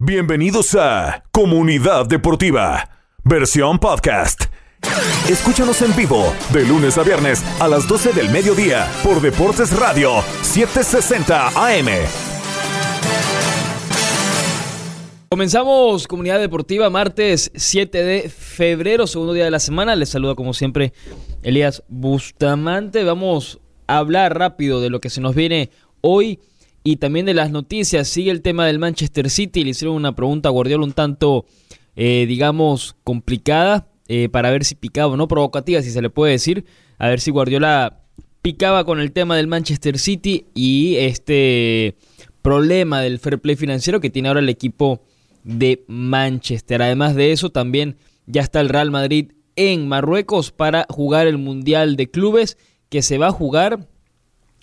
Bienvenidos a Comunidad Deportiva, versión podcast. Escúchanos en vivo de lunes a viernes a las 12 del mediodía por Deportes Radio 760 AM. Comenzamos Comunidad Deportiva martes 7 de febrero, segundo día de la semana. Les saluda como siempre Elías Bustamante. Vamos a hablar rápido de lo que se nos viene hoy y también de las noticias. Sigue el tema del Manchester City. Le hicieron una pregunta a Guardiola un tanto, eh, digamos, complicada eh, para ver si picaba o no, provocativa, si se le puede decir. A ver si Guardiola picaba con el tema del Manchester City y este problema del fair play financiero que tiene ahora el equipo de Manchester. Además de eso, también ya está el Real Madrid en Marruecos para jugar el Mundial de Clubes que se va a jugar,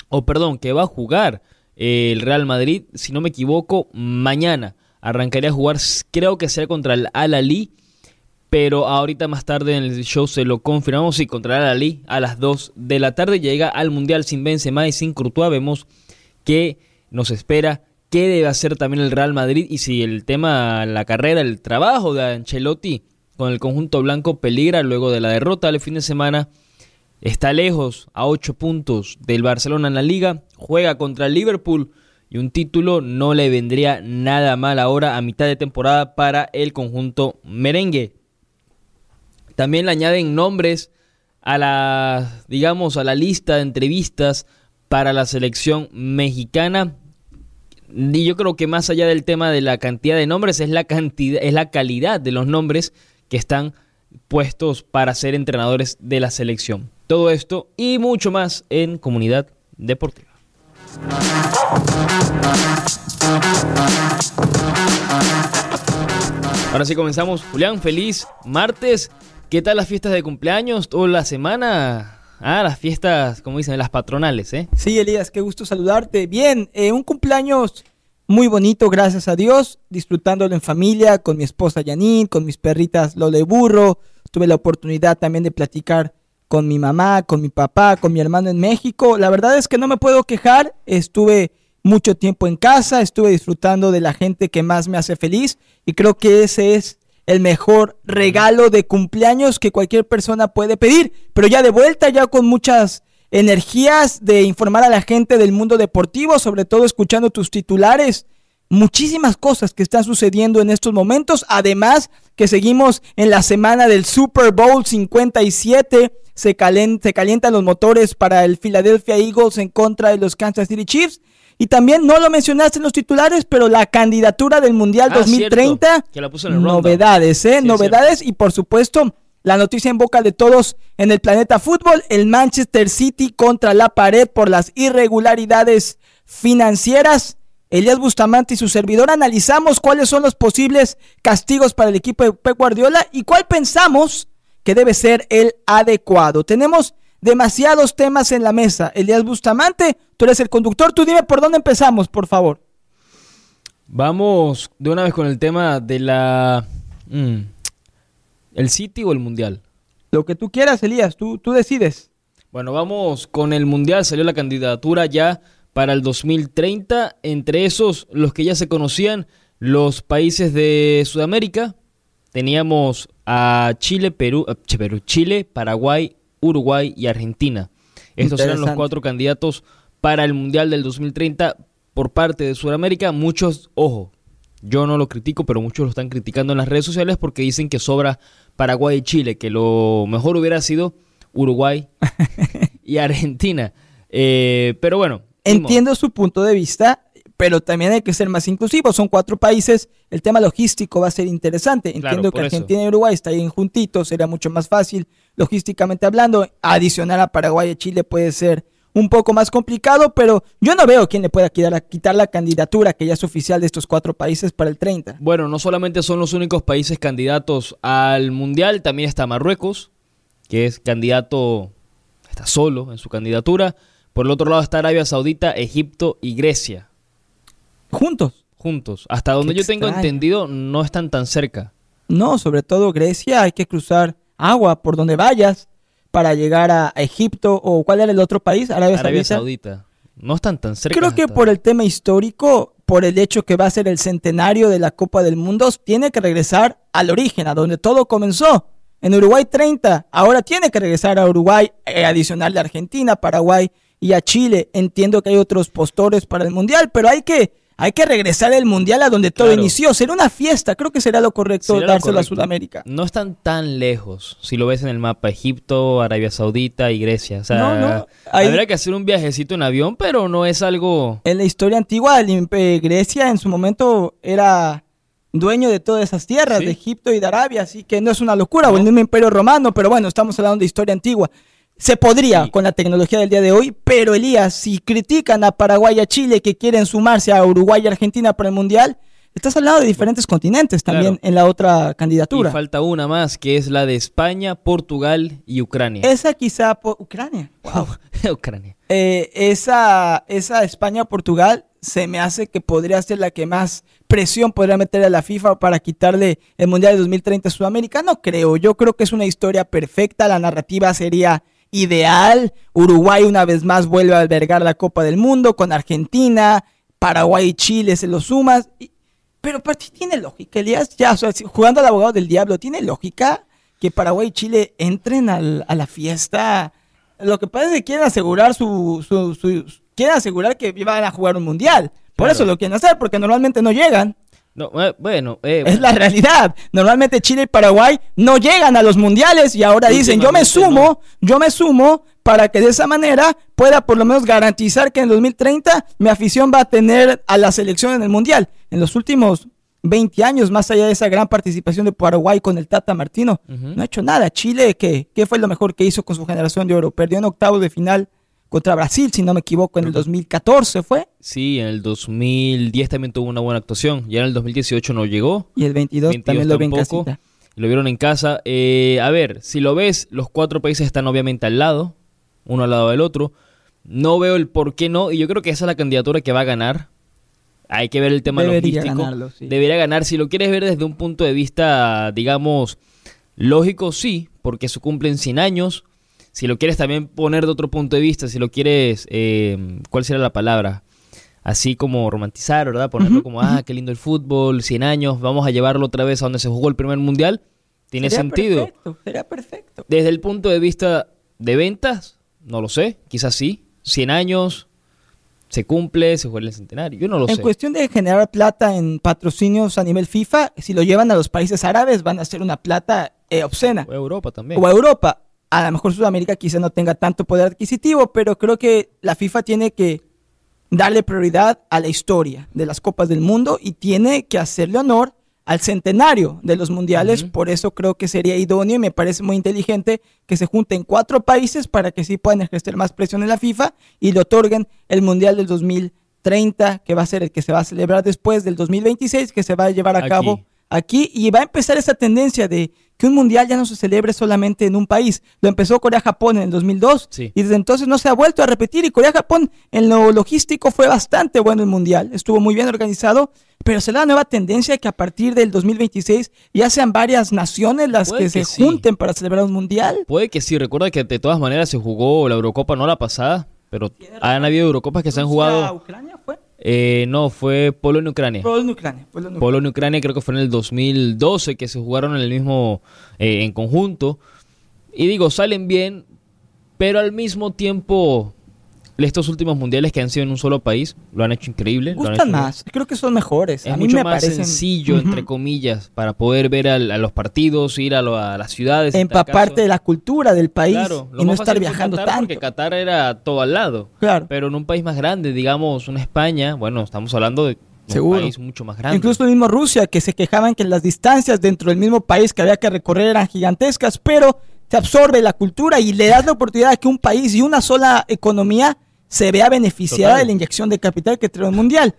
o perdón, que va a jugar el Real Madrid, si no me equivoco, mañana. Arrancaría a jugar, creo que será contra el Al-Ali, pero ahorita más tarde en el show se lo confirmamos. y contra el Al-Ali a las 2 de la tarde llega al Mundial sin Benzema y sin Courtois. Vemos que nos espera qué debe hacer también el Real Madrid y si el tema, la carrera, el trabajo de Ancelotti con el conjunto blanco peligra luego de la derrota del fin de semana Está lejos, a 8 puntos del Barcelona en la liga, juega contra el Liverpool y un título no le vendría nada mal ahora a mitad de temporada para el conjunto merengue. También le añaden nombres a la, digamos, a la lista de entrevistas para la selección mexicana. Y yo creo que más allá del tema de la cantidad de nombres es la cantidad, es la calidad de los nombres que están puestos para ser entrenadores de la selección. Todo esto y mucho más en Comunidad Deportiva. Ahora sí comenzamos. Julián, feliz martes. ¿Qué tal las fiestas de cumpleaños? ¿Toda la semana? Ah, las fiestas, como dicen, las patronales, ¿eh? Sí, Elías, qué gusto saludarte. Bien, eh, un cumpleaños muy bonito, gracias a Dios, disfrutándolo en familia, con mi esposa Janine, con mis perritas Lola y Burro. Tuve la oportunidad también de platicar con mi mamá, con mi papá, con mi hermano en México. La verdad es que no me puedo quejar. Estuve mucho tiempo en casa, estuve disfrutando de la gente que más me hace feliz y creo que ese es el mejor regalo de cumpleaños que cualquier persona puede pedir. Pero ya de vuelta, ya con muchas energías de informar a la gente del mundo deportivo, sobre todo escuchando tus titulares. Muchísimas cosas que están sucediendo en estos momentos. Además que seguimos en la semana del Super Bowl 57 se, calientan los motores para el Philadelphia Eagles en contra de los Kansas City Chiefs. Y también no lo mencionaste en los titulares, pero la candidatura del Mundial 2030. Ah, que la puso en el novedades, ¿eh? novedades y por supuesto la noticia en boca de todos en el planeta fútbol, el Manchester City contra la pared por las irregularidades financieras. Elías Bustamante y su servidor analizamos cuáles son los posibles castigos para el equipo de Pep Guardiola y cuál pensamos que debe ser el adecuado. Tenemos demasiados temas en la mesa. Elías Bustamante, tú eres el conductor, tú dime por dónde empezamos, por favor. Vamos de una vez con el tema de la... Mm, ¿El City o el Mundial? Lo que tú quieras, Elías, tú, tú decides. Bueno, vamos con el Mundial. Salió la candidatura ya para el 2030. Entre esos, los que ya se conocían, los países de Sudamérica. Teníamos a Chile, Perú, eh, Perú, Chile, Paraguay, Uruguay y Argentina. Estos eran los cuatro candidatos para el Mundial del 2030 por parte de Sudamérica. Muchos, ojo, yo no lo critico, pero muchos lo están criticando en las redes sociales porque dicen que sobra Paraguay y Chile, que lo mejor hubiera sido Uruguay y Argentina. Eh, pero bueno. Entiendo su punto de vista pero también hay que ser más inclusivos. Son cuatro países, el tema logístico va a ser interesante. Entiendo que Argentina y Uruguay están ahí juntitos, sería mucho más fácil logísticamente hablando. Adicional a Paraguay y Chile puede ser un poco más complicado, pero yo no veo quién le pueda quitar, quitar la candidatura que ya es oficial de estos cuatro países para el 30. Bueno, no solamente son los únicos países candidatos al Mundial, también está Marruecos, que es candidato, está solo en su candidatura. Por el otro lado está Arabia Saudita, Egipto y Grecia. Juntos. Juntos. Hasta donde yo tengo entendido, no están tan cerca. No, sobre todo Grecia, hay que cruzar agua por donde vayas para llegar a Egipto o cuál era el otro país, Arabia, Saudita. No están tan cerca. Creo que por el tema histórico por el hecho que va a ser el centenario de la Copa del Mundo, tiene que regresar al origen, a donde todo comenzó. En Uruguay 30, ahora tiene que regresar a Uruguay, eh, adicional de Argentina, Paraguay y a Chile. Entiendo que hay otros postores para el Mundial, pero hay que, hay que regresar el Mundial a donde todo Claro. inició. Será una fiesta, creo que será lo correcto lo dárselo a correcto. Sudamérica. No están tan lejos. Si lo ves en el mapa, Egipto, Arabia Saudita y Grecia. O sea, No, no, ahí- habría que hacer un viajecito en avión, pero no es algo... En la historia antigua, imp- Grecia en su momento era dueño de todas esas tierras, Sí. de Egipto y de Arabia, así que no es una locura, o el mismo imperio romano, pero bueno, estamos hablando de historia antigua. Se podría Sí. con la tecnología del día de hoy, pero Elías, si critican a Paraguay y a Chile que quieren sumarse a Uruguay y Argentina para el Mundial, estás hablando de diferentes continentes también Claro. en la otra Y candidatura. falta una más, que es la de España, Portugal y Ucrania. Esa quizá Ucrania. Wow. Ucrania. Eh, esa, esa España-Portugal se me hace que podría ser la que más presión podría meter a la FIFA para quitarle el Mundial de 2030 a Sudamérica. No creo, yo creo que es una historia perfecta, la narrativa sería ideal. Uruguay una vez más vuelve a albergar la Copa del Mundo con Argentina, Paraguay y Chile se lo sumas. Y- pero para ti tiene lógica, Elías, ya, o sea, si- jugando al abogado del diablo, ¿tiene lógica que Paraguay y Chile entren al- a la fiesta? Lo que pasa es que quieren asegurar su, su, su- quieren asegurar que van a jugar un mundial. Por Claro. eso lo quieren hacer, porque normalmente no llegan. No, eh, bueno, eh, Es la realidad. Normalmente Chile y Paraguay no llegan a los mundiales y ahora dicen, yo me sumo, yo me sumo para que de esa manera pueda por lo menos garantizar que en 2030 mi afición va a tener a la selección en el mundial. En los últimos 20 años, más allá de esa gran participación de Paraguay con el Tata Martino, no ha hecho nada. Chile, ¿qué, ¿qué fue lo mejor que hizo con su generación de oro? Perdió en octavos de final contra Brasil, si no me equivoco, en el 2014 fue, sí, en el 2010 también tuvo una buena actuación. Ya en el 2018 no llegó. y el 22, 22 también lo vi en tampoco. casita. Lo vieron en casa. Eh, a ver, si lo ves, los cuatro países están obviamente al lado, uno al lado del otro. No veo el por qué no, y yo creo que esa es la candidatura que va a ganar. Hay que ver el tema Debería logístico. ganarlo, sí. Debería ganar. Si lo quieres ver desde un punto de vista, digamos, lógico, sí, porque se cumplen 100 años. Si lo quieres también poner de otro punto de vista, si lo quieres, eh, ¿cuál será la palabra? Así como romantizar, ¿verdad? Ponerlo como, ah, qué lindo el fútbol, 100 años, vamos a llevarlo otra vez a donde se jugó el primer mundial. Tiene Sería sentido. Perfecto, sería perfecto. Desde el punto de vista de ventas, no lo sé, quizás sí. 100 años, se cumple, se juega el centenario, yo no lo En sé. cuestión de generar plata en patrocinios a nivel FIFA, si lo llevan a los países árabes van a ser una plata eh, obscena. O Europa también. O a Europa. A lo mejor Sudamérica quizá no tenga tanto poder adquisitivo, pero creo que la FIFA tiene que darle prioridad a la historia de las Copas del Mundo y tiene que hacerle honor al centenario de los mundiales. Por eso creo que sería idóneo y me parece muy inteligente que se junten cuatro países para que sí puedan ejercer más presión en la FIFA y le otorguen el mundial del 2030, que va a ser el que se va a celebrar después del 2026, que se va a llevar a Aquí. cabo aquí y va a empezar esa tendencia de que un mundial ya no se celebre solamente en un país. Lo empezó Corea-Japón en el 2002 Sí. y desde entonces no se ha vuelto a repetir y Corea-Japón en lo logístico fue bastante bueno el mundial, estuvo muy bien organizado, pero será la nueva tendencia que a partir del 2026 ya sean varias naciones las Puede que, que se sí. junten para celebrar un mundial. Puede que sí, recuerda que de todas maneras se jugó la Eurocopa, no la pasada, pero han habido Eurocopas que se han jugado. Ucrania fue? Eh, no, fue Polonia-Ucrania. Polonia-Ucrania. Polonia-Ucrania. Creo que fue en el 2012 que se jugaron en el mismo, eh, en conjunto. Y digo, salen bien, pero al mismo tiempo, estos últimos mundiales que han sido en un solo país, lo han hecho increíble. Gustan hecho más, creo que son mejores. Es a mí mucho me más parecen sencillo, entre comillas, para poder ver al- a los partidos, ir a, lo- a las ciudades. empaparte de la cultura del país Claro, lo y no estar viajando Qatar, tanto. Porque Qatar era todo al lado. Claro. Pero en un país más grande, digamos, una España, bueno, estamos hablando de un Seguro. país mucho más grande. Incluso el mismo Rusia, que se quejaban que las distancias dentro del mismo país que había que recorrer eran gigantescas, pero te absorbe la cultura y le das la oportunidad de que un país y una sola economía se vea beneficiada Total. de la inyección de capital que trae el mundial.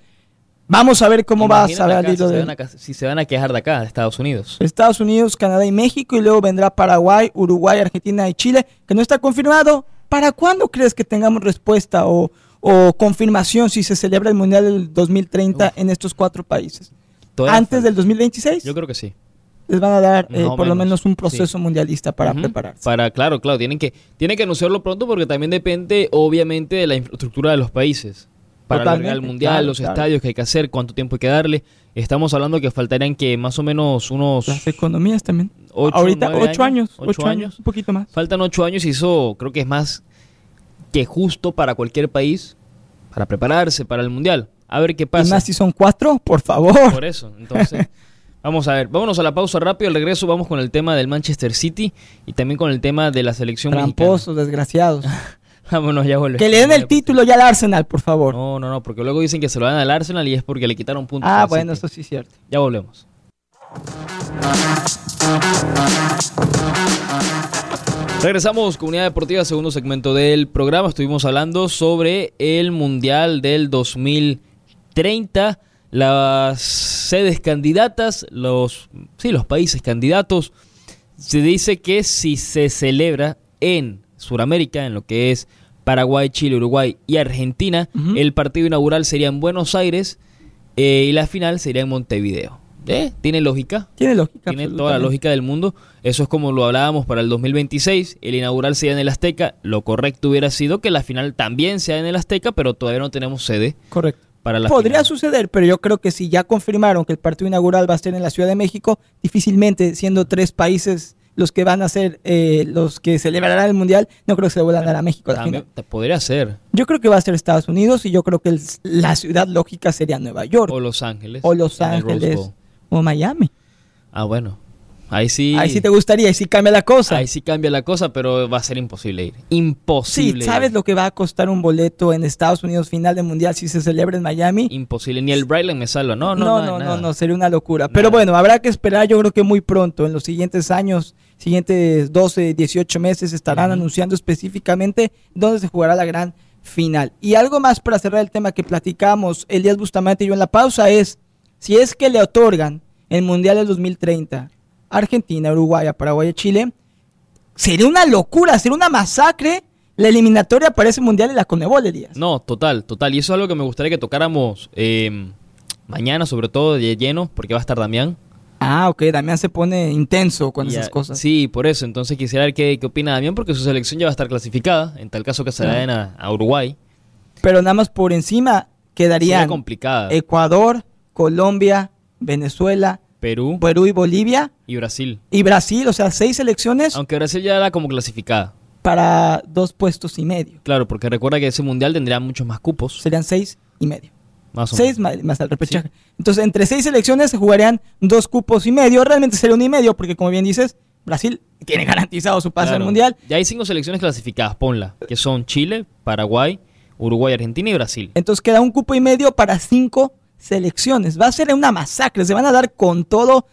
Vamos a ver cómo va a saber si, de van a, ca- si se van a quejar de acá, de Estados Unidos. Estados Unidos, Canadá y México, y luego vendrá Paraguay, Uruguay, Argentina y Chile, que no está confirmado. ¿Para cuándo crees que tengamos respuesta o, o confirmación si se celebra el Mundial del 2030 en estos cuatro países? Todavía ¿Antes falta. del 2026? Yo creo que sí. Les van a dar eh, por lo menos, un proceso mundialista para prepararse. Para, claro, claro, tienen que, tienen que anunciarlo pronto porque también depende, obviamente, de la infraestructura de los países. para Totalmente, el mundial, claro, los claro. estadios que hay que hacer, cuánto tiempo hay que darle. Estamos hablando que faltarían que más o menos unos Las economías también. ocho, Ahorita, ocho años. ocho Ocho años. Un poquito más. Faltan ocho años y eso creo que es más que justo para cualquier país para prepararse para el mundial. A ver qué Y pasa. más si son cuatro, por favor. Por eso, entonces, vamos a ver. Vámonos a la pausa rápido. Al regreso vamos con el tema del Manchester City y también con el tema de la selección Tramposos, desgraciados. Vámonos, ya volvemos. que le den el título ya al Arsenal, por favor. No, no, no, porque luego dicen que se lo dan al Arsenal y es porque le quitaron puntos. ah, bueno, City. eso sí es cierto. Ya volvemos. Regresamos, Comunidad Deportiva, segundo segmento del programa. Estuvimos hablando sobre el Mundial del 2030, las sedes candidatas, los, sí, los países candidatos. Se dice que si se celebra en Sudamérica, en lo que es Paraguay, Chile, Uruguay y Argentina, el partido inaugural sería en Buenos Aires eh, y la final sería en Montevideo. ¿Eh? ¿Tiene lógica? Tiene lógica. Tiene toda la lógica del mundo. Eso es como lo hablábamos para el 2026. El inaugural sea en el Azteca. Lo correcto hubiera sido que la final también sea en el Azteca, pero todavía no tenemos sede Correcto. Para la Podría final. suceder, pero yo creo que si ya confirmaron que el partido inaugural va a ser en la Ciudad de México, difícilmente siendo tres países los que van a ser eh, los que celebrarán el Mundial, no creo que se vuelvan a dar a México la También final. podría ser. Yo creo que va a ser Estados Unidos y yo creo que el- la ciudad lógica sería Nueva York O Los Ángeles. o Los Ángeles o Miami. Ah, bueno. Ahí sí. Ahí sí te gustaría, ahí sí cambia la cosa. Ahí sí cambia la cosa, pero va a ser imposible ir. Sí, Imposible. ¿sabes ir. lo que va a costar un boleto en Estados Unidos final de Mundial si se celebra en Miami? Imposible. Ni el Brightline me salva. No, no, no, no, nada. no, no, sería una locura. Nada. Pero bueno, habrá que esperar, yo creo que muy pronto, en los siguientes años, siguientes 12, 18 meses, estarán anunciando específicamente dónde se jugará la gran final. Y algo más para cerrar el tema que platicamos Elías Bustamante y yo en la pausa es, si es que le otorgan el Mundial del 2030 a Argentina, Uruguay, Paraguay, Chile, sería una locura, sería una masacre la eliminatoria para ese Mundial de la Conebol, Elías. No, total, total. Y eso es algo que me gustaría que tocáramos eh, mañana, sobre todo de lleno, porque va a estar Damián. Ah, ok, Damián se pone intenso con Y esas cosas. Sí, por eso. Entonces quisiera ver qué, qué opina Damián, porque su selección ya va a estar clasificada, en tal caso que se la den a, a Uruguay. pero nada más por encima quedarían complicada. Ecuador, Colombia, Venezuela, Perú Perú y Bolivia y Brasil. y Brasil, o sea, seis selecciones Aunque Brasil ya era como clasificada. para dos puestos y medio. Claro, porque recuerda que ese mundial tendría muchos más cupos. Serían seis y medio. Más o Seis menos. más, más el repechaje. Entonces, entre seis selecciones se jugarían dos cupos y medio. Realmente sería uno y medio, porque como bien dices, Brasil tiene garantizado su Claro. al mundial. Ya hay cinco selecciones clasificadas, ponla. Que son Chile, Paraguay, Uruguay, Argentina y Brasil. Entonces queda un cupo y medio para cinco selecciones. Va a ser una masacre. Se van a dar con todo.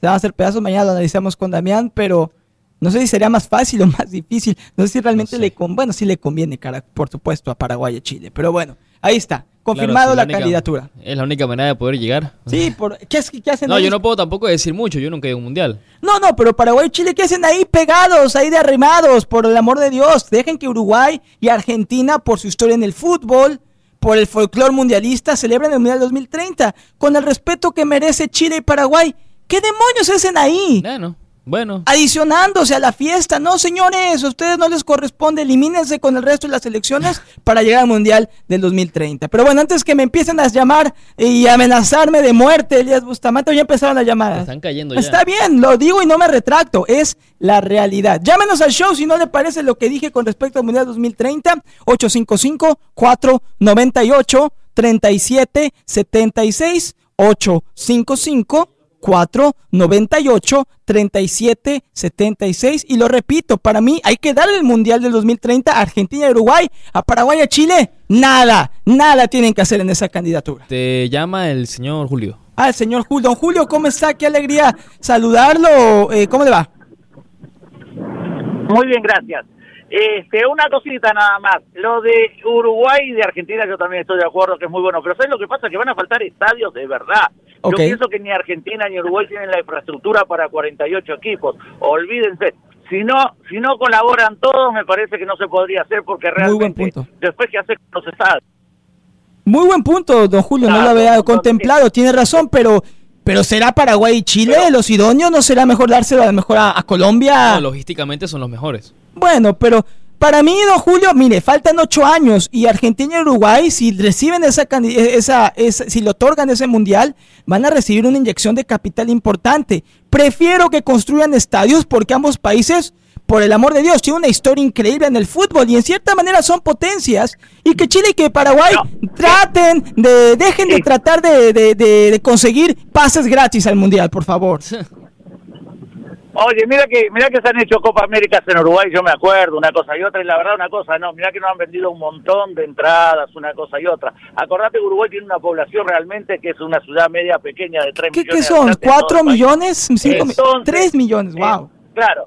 Se van a hacer pedazos. Mañana lo analizamos con Damián, pero no sé si sería más fácil o más difícil. No sé si realmente No sé. le con bueno, sí le conviene, cara, por supuesto, a Paraguay y a Chile. Pero bueno, ahí está. Confirmado la única- candidatura. Es la única manera de poder llegar. Sí, por, ¿qué, qué hacen No, ahí? yo no puedo tampoco decir mucho. Yo nunca he ido a un mundial. No, no, pero Paraguay y Chile, ¿qué hacen ahí pegados, ahí de arrimados? Por el amor de Dios, dejen que Uruguay y Argentina, por su historia en el fútbol, por el folclore mundialista, celebren el Mundial 2030, con el respeto que merece Chile y Paraguay. ¿Qué demonios hacen ahí? Bueno, bueno. Adicionándose a la fiesta. No, señores, a ustedes no les corresponde. Elimínense con el resto de las elecciones para llegar al Mundial del 2030. Pero bueno, antes que me empiecen a llamar y amenazarme de muerte, Elías Bustamante, ya empezaron las llamadas. Están cayendo ya. Está bien, lo digo y no me retracto, es la realidad. Llámenos al show si no le parece lo que dije con respecto al Mundial 2030, 855-498-3776, 855-498-3776. Y lo repito, para mí hay que darle el Mundial del 2030 a Argentina y Uruguay, a Paraguay y a Chile. Nada, nada tienen que hacer en esa candidatura. Te llama el señor Julio. Ah, el señor Julio. Don Julio, ¿cómo está? Qué alegría saludarlo. Eh, ¿Cómo le va? Muy bien, gracias. Este, una cosita nada más. Lo de Uruguay y de Argentina yo también estoy de acuerdo que es muy bueno, pero ¿sabes lo que pasa? Que van a faltar estadios de verdad. Yo pienso que ni Argentina ni Uruguay tienen la infraestructura para 48 equipos. Olvídense. Si no, si no colaboran todos, me parece que no se podría hacer porque Muy buen realmente punto. después que hace no se sabe. Muy buen punto, don Julio. no lo había contemplado. Tiene razón, pero, pero ¿será Paraguay y Chile los idóneos? ¿No será mejor dárselo a lo mejor a, a Colombia? No, logísticamente son los mejores. Bueno, pero Para mí, don Julio, mire, faltan ocho años y Argentina y Uruguay, si reciben esa, esa, esa, si le otorgan ese mundial, van a recibir una inyección de capital importante. Prefiero que construyan estadios porque ambos países por el amor de Dios, tiene una historia increíble en el fútbol y en cierta manera son potencias. Y que Chile y que Paraguay traten de, dejen de tratar de, de, conseguir pases gratis al Mundial, por favor. Oye, mira que mira que se han hecho Copa Américas en Uruguay, yo me acuerdo, una cosa y otra, y la verdad una cosa, no, mira que nos han vendido un montón de entradas, una cosa y otra. Acordate que Uruguay tiene una población realmente que es una ciudad media pequeña de 3 ¿Qué, millones. ¿Qué son? ¿4 millones? 5 3 millones, wow. claro,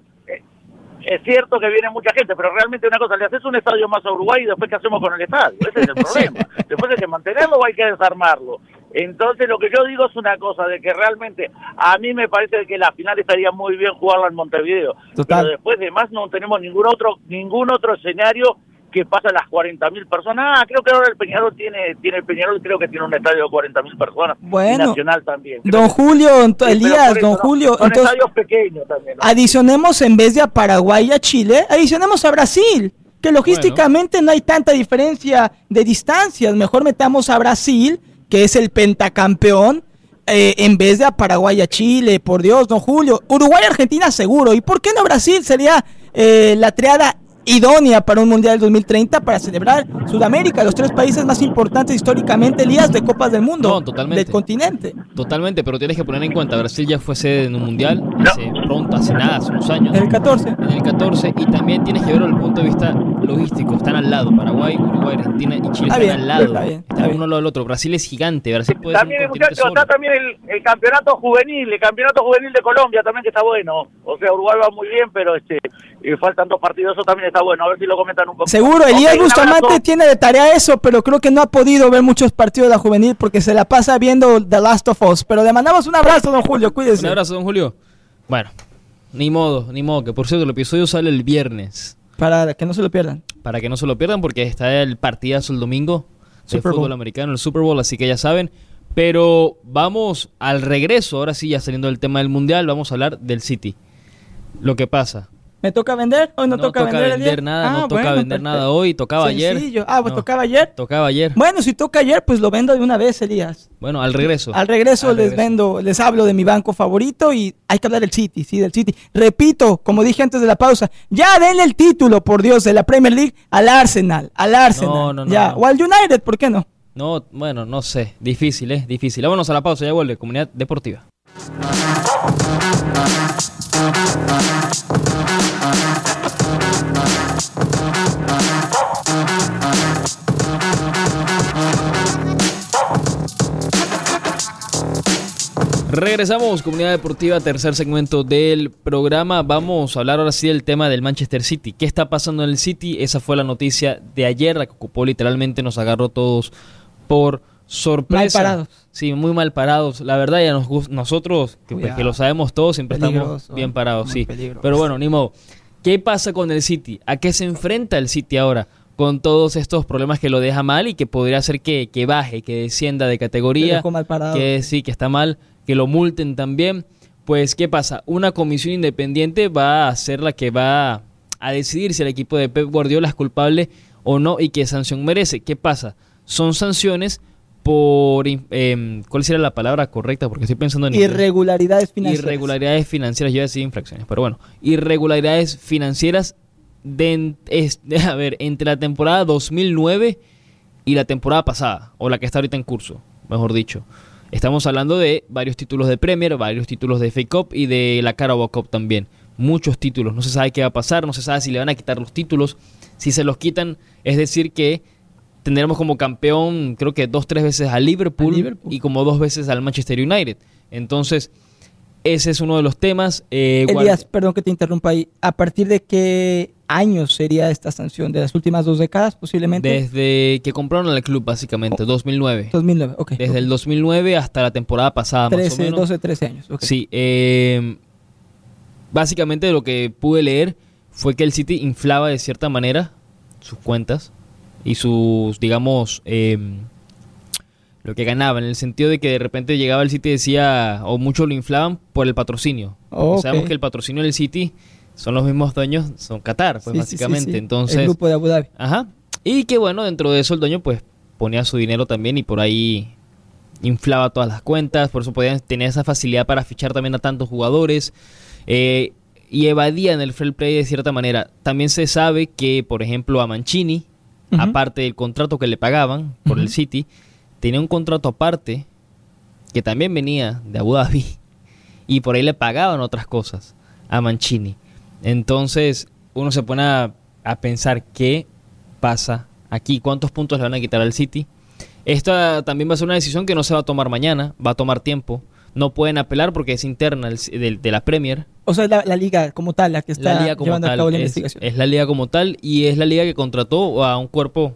es cierto que viene mucha gente, pero realmente una cosa, le haces un estadio más a Uruguay y después qué hacemos con el estadio, ese es el problema. Después hay que mantenerlo o hay que desarmarlo. Entonces lo que yo digo es una cosa, de que realmente a mí me parece que la final estaría muy bien jugarla en Montevideo. Pero después de más no tenemos ningún otro, ningún otro escenario que pasa las 40.000 personas. Ah, creo que ahora el Peñarol tiene, tiene el Peñarol creo que tiene un estadio de 40.000 personas. Bueno, nacional también. Don Julio, Elías, don Julio. Son estadios pequeños también. Adicionemos en vez de a Paraguay y a Chile, adicionemos a Brasil, que logísticamente no hay tanta diferencia de distancias. Mejor metamos a Brasil, que es el pentacampeón. Eh, en vez de a Paraguay a Chile, por Dios, don Julio. Uruguay Argentina seguro. ¿Y por qué no Brasil? Sería eh, la triada idónea para un Mundial 2030 para celebrar Sudamérica, los tres países más importantes históricamente, Elías, de Copas del Mundo, del continente. Totalmente, pero tienes que poner en cuenta, Brasil ya fue sede en un Mundial hace pronto, hace nada, hace unos años. En el 14. En el 14, y también tienes que verlo desde el punto de vista logístico, están al lado, Paraguay, Uruguay, Argentina y Chile están al lado, están uno al lado del otro. Brasil es gigante, Brasil puede también, ser un está también el, campeonato juvenil, el campeonato juvenil de Colombia también que está bueno, o sea, Uruguay va muy bien, pero este y faltan dos partidos, eso también está bueno, a ver si lo comentan un poco. Seguro, Elías Bustamante tiene de tarea eso, pero creo que no ha podido ver muchos partidos de la juvenil porque se la pasa viendo The Last of Us. Pero le mandamos un abrazo, don Julio, cuídese. Un abrazo, don Julio. Bueno, ni modo, ni modo, que por cierto el episodio sale el viernes. Para que no se lo pierdan. Para que no se lo pierdan porque está el partidazo el domingo del fútbol americano, el Super Bowl, así que ya saben. Pero vamos al regreso, ahora sí, ya saliendo del tema del Mundial, vamos a hablar del City. Lo que pasa, ¿Me toca vender? Hoy no, toca, vender, nada, no ah, toca vender nada hoy, tocaba ayer. Ah, pues tocaba ayer. Tocaba ayer. Bueno, si toca ayer, pues lo vendo de una vez, Elías. Bueno, al regreso. Al regreso les vendo, les hablo de mi banco favorito y hay que hablar del City, sí, del City. Repito, como dije antes de la pausa, ya denle el título, por Dios, de la Premier League al Arsenal, al Arsenal. No, no, no. Ya, o al United, ¿por qué no? No, bueno, no sé, difícil, ¿eh? Difícil. Vámonos a la pausa, ya vuelve, Comunidad Deportiva. Regresamos, comunidad deportiva, tercer segmento del programa. Vamos a hablar ahora sí del tema del Manchester City. ¿Qué está pasando en el City? Esa fue la noticia de ayer, la que ocupó literalmente, nos agarró todos por sorpresa. Mal parados. Sí, muy mal parados. La verdad, ya nos, nosotros, que, pues, lo sabemos todos, siempre estamos bien parados, sí. Pero bueno, ni modo. ¿Qué pasa con el City? ¿A qué se enfrenta el City ahora? Con todos estos problemas que lo deja mal y que podría hacer que, que baje, que descienda de categoría. Mal parado. Que sí, que está mal que lo multen también, pues ¿qué pasa? Una comisión independiente va a ser la que va a decidir si el equipo de Pep Guardiola es culpable o no y qué sanción merece. ¿Qué pasa? Son sanciones por eh, ¿cuál sería la palabra correcta? Porque estoy pensando en irregularidades financieras. Irregularidades financieras, yo voy a decir infracciones, pero bueno, irregularidades financieras de, a ver, entre la temporada 2009 y la temporada pasada o la que está ahorita en curso, mejor dicho. Estamos hablando de varios títulos de Premier, varios títulos de FA Cup y de la Carabao Cup también. Muchos títulos. No se sabe qué va a pasar, no se sabe si le van a quitar los títulos. Si se los quitan, es decir que tendremos como campeón creo que dos, tres veces a Liverpool, y como dos veces al Manchester United. Entonces, ese es uno de los temas. Eh, Elías, perdón que te interrumpa ahí. ¿A partir de qué años sería esta sanción? ¿De las últimas dos décadas posiblemente? Desde que compraron el club, básicamente, 2009. 2009, ok. Desde el 2009 hasta la temporada pasada, 13, más o menos. 12, 13 años. Okay. Sí. Eh, básicamente lo que pude leer fue que el City inflaba de cierta manera sus cuentas y sus, digamos, eh, lo que ganaba, en el sentido de que de repente llegaba el City y decía, o muchos lo inflaban por el patrocinio. Sabemos que el patrocinio del City son los mismos dueños, son Qatar, pues Sí, sí, sí, básicamente. sí. Entonces, El grupo de Abu Dhabi. Ajá. Y que bueno, dentro de eso el dueño pues ponía su dinero también y por ahí inflaba todas las cuentas, por eso podían tener esa facilidad para fichar también a tantos jugadores eh, y evadían el fair play de cierta manera. También se sabe que, por ejemplo, a Mancini, aparte del contrato que le pagaban por el. City, tenía un contrato aparte que también venía de Abu Dhabi y por ahí le pagaban otras cosas a Mancini. Entonces uno se pone a, a pensar qué pasa aquí, cuántos puntos le van a quitar al City. Esta también va a ser una decisión que no se va a tomar mañana, va a tomar tiempo. No pueden apelar porque es interna de, de la Premier. O sea, es la, la liga como tal, la que está la liga como llevando a cabo la es, investigación. es la liga como tal y es la liga que contrató a un cuerpo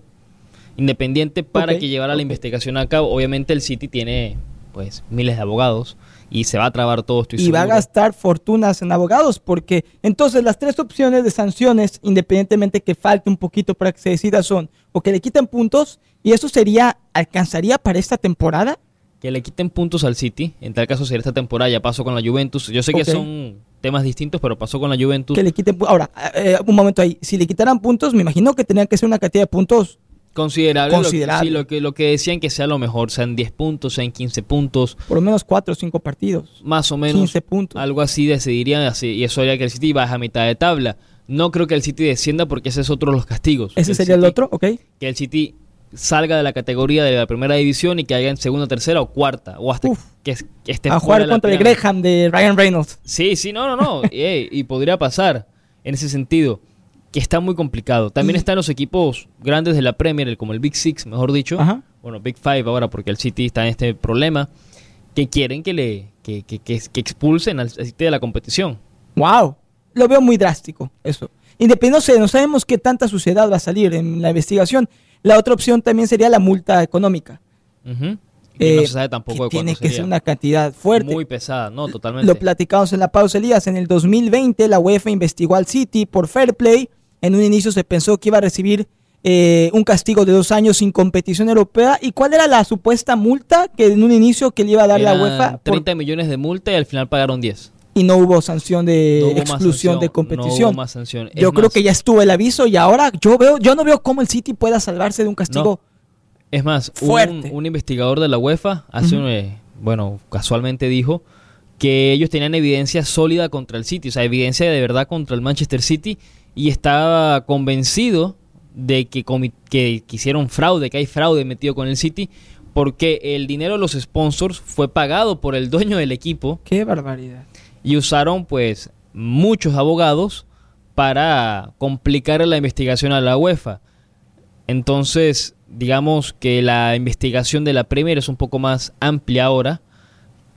independiente para que llevara la investigación a cabo. Obviamente el City tiene pues miles de abogados y se va a trabar todo esto. y va a gastar fortunas en abogados, porque entonces las tres opciones de sanciones, independientemente que falte un poquito para que se decida, son o que le quiten puntos, y eso sería, alcanzaría para esta temporada. que le quiten puntos al City. En tal caso sería esta temporada, ya pasó con la Juventus. Yo sé que son temas distintos, pero pasó con la Juventus. Que le quiten Ahora, eh, un momento ahí, si le quitaran puntos, me imagino que tendría que ser una cantidad de puntos. Considerable. lo que- Considerable. sí, Lo que, lo que decían que sea lo mejor, sean 10 puntos, sean 15 puntos, Por lo menos cuatro o cinco partidos. más o menos. 15 puntos. Algo así decidirían así, y eso haría que el City baje a mitad de tabla. No creo que el City descienda porque ese es otro de los castigos. Ese El sería el otro, ¿ok? Que el City salga de la categoría de la primera división y que haya en segunda, tercera o cuarta, o hasta Uf. que, que esté A jugar contra el. Graham de Ryan Reynolds. Sí, sí, no, no, no. y podría pasar en ese sentido, que está muy complicado. También Y- están los equipos grandes de la Premier, como el Big Six, mejor dicho. Ajá. Bueno, Big Five ahora, porque el City está en este problema, que quieren que le que, que- que- que expulsen al City de la competición. Wow, lo veo muy drástico eso. Independiente, no sé, no sabemos qué tanta suciedad va a salir en la investigación. La otra opción también sería la multa económica. Eh, no se sabe tampoco que de tiene que sería. ser una cantidad fuerte. Muy pesada, no, totalmente. Lo platicamos en la pausa, Elías. En el 2020, la UEFA investigó al City por fair play. En un inicio se pensó que iba a recibir eh, un castigo de dos años sin competición europea. ¿Y cuál era la supuesta multa que en un inicio que le iba a dar la UEFA? por- 30 millones de multa y al final pagaron 10. y no hubo sanción de No hubo exclusión sanción, de no competición. hubo más sanción. Yo creo que ya estuvo el aviso y ahora yo veo, yo no veo cómo el City pueda salvarse de un castigo. Es más, un, Fuerte. un investigador de la UEFA hace un, eh, bueno, casualmente dijo que ellos tenían evidencia sólida contra el City, o sea, evidencia de verdad contra el Manchester City y estaba convencido de que, que hicieron fraude, que hay fraude metido con el City, porque el dinero de los sponsors fue pagado por el dueño del equipo Qué barbaridad. y usaron pues muchos abogados para complicar la investigación a la UEFA. Entonces, digamos que la investigación de la Premier es un poco más amplia ahora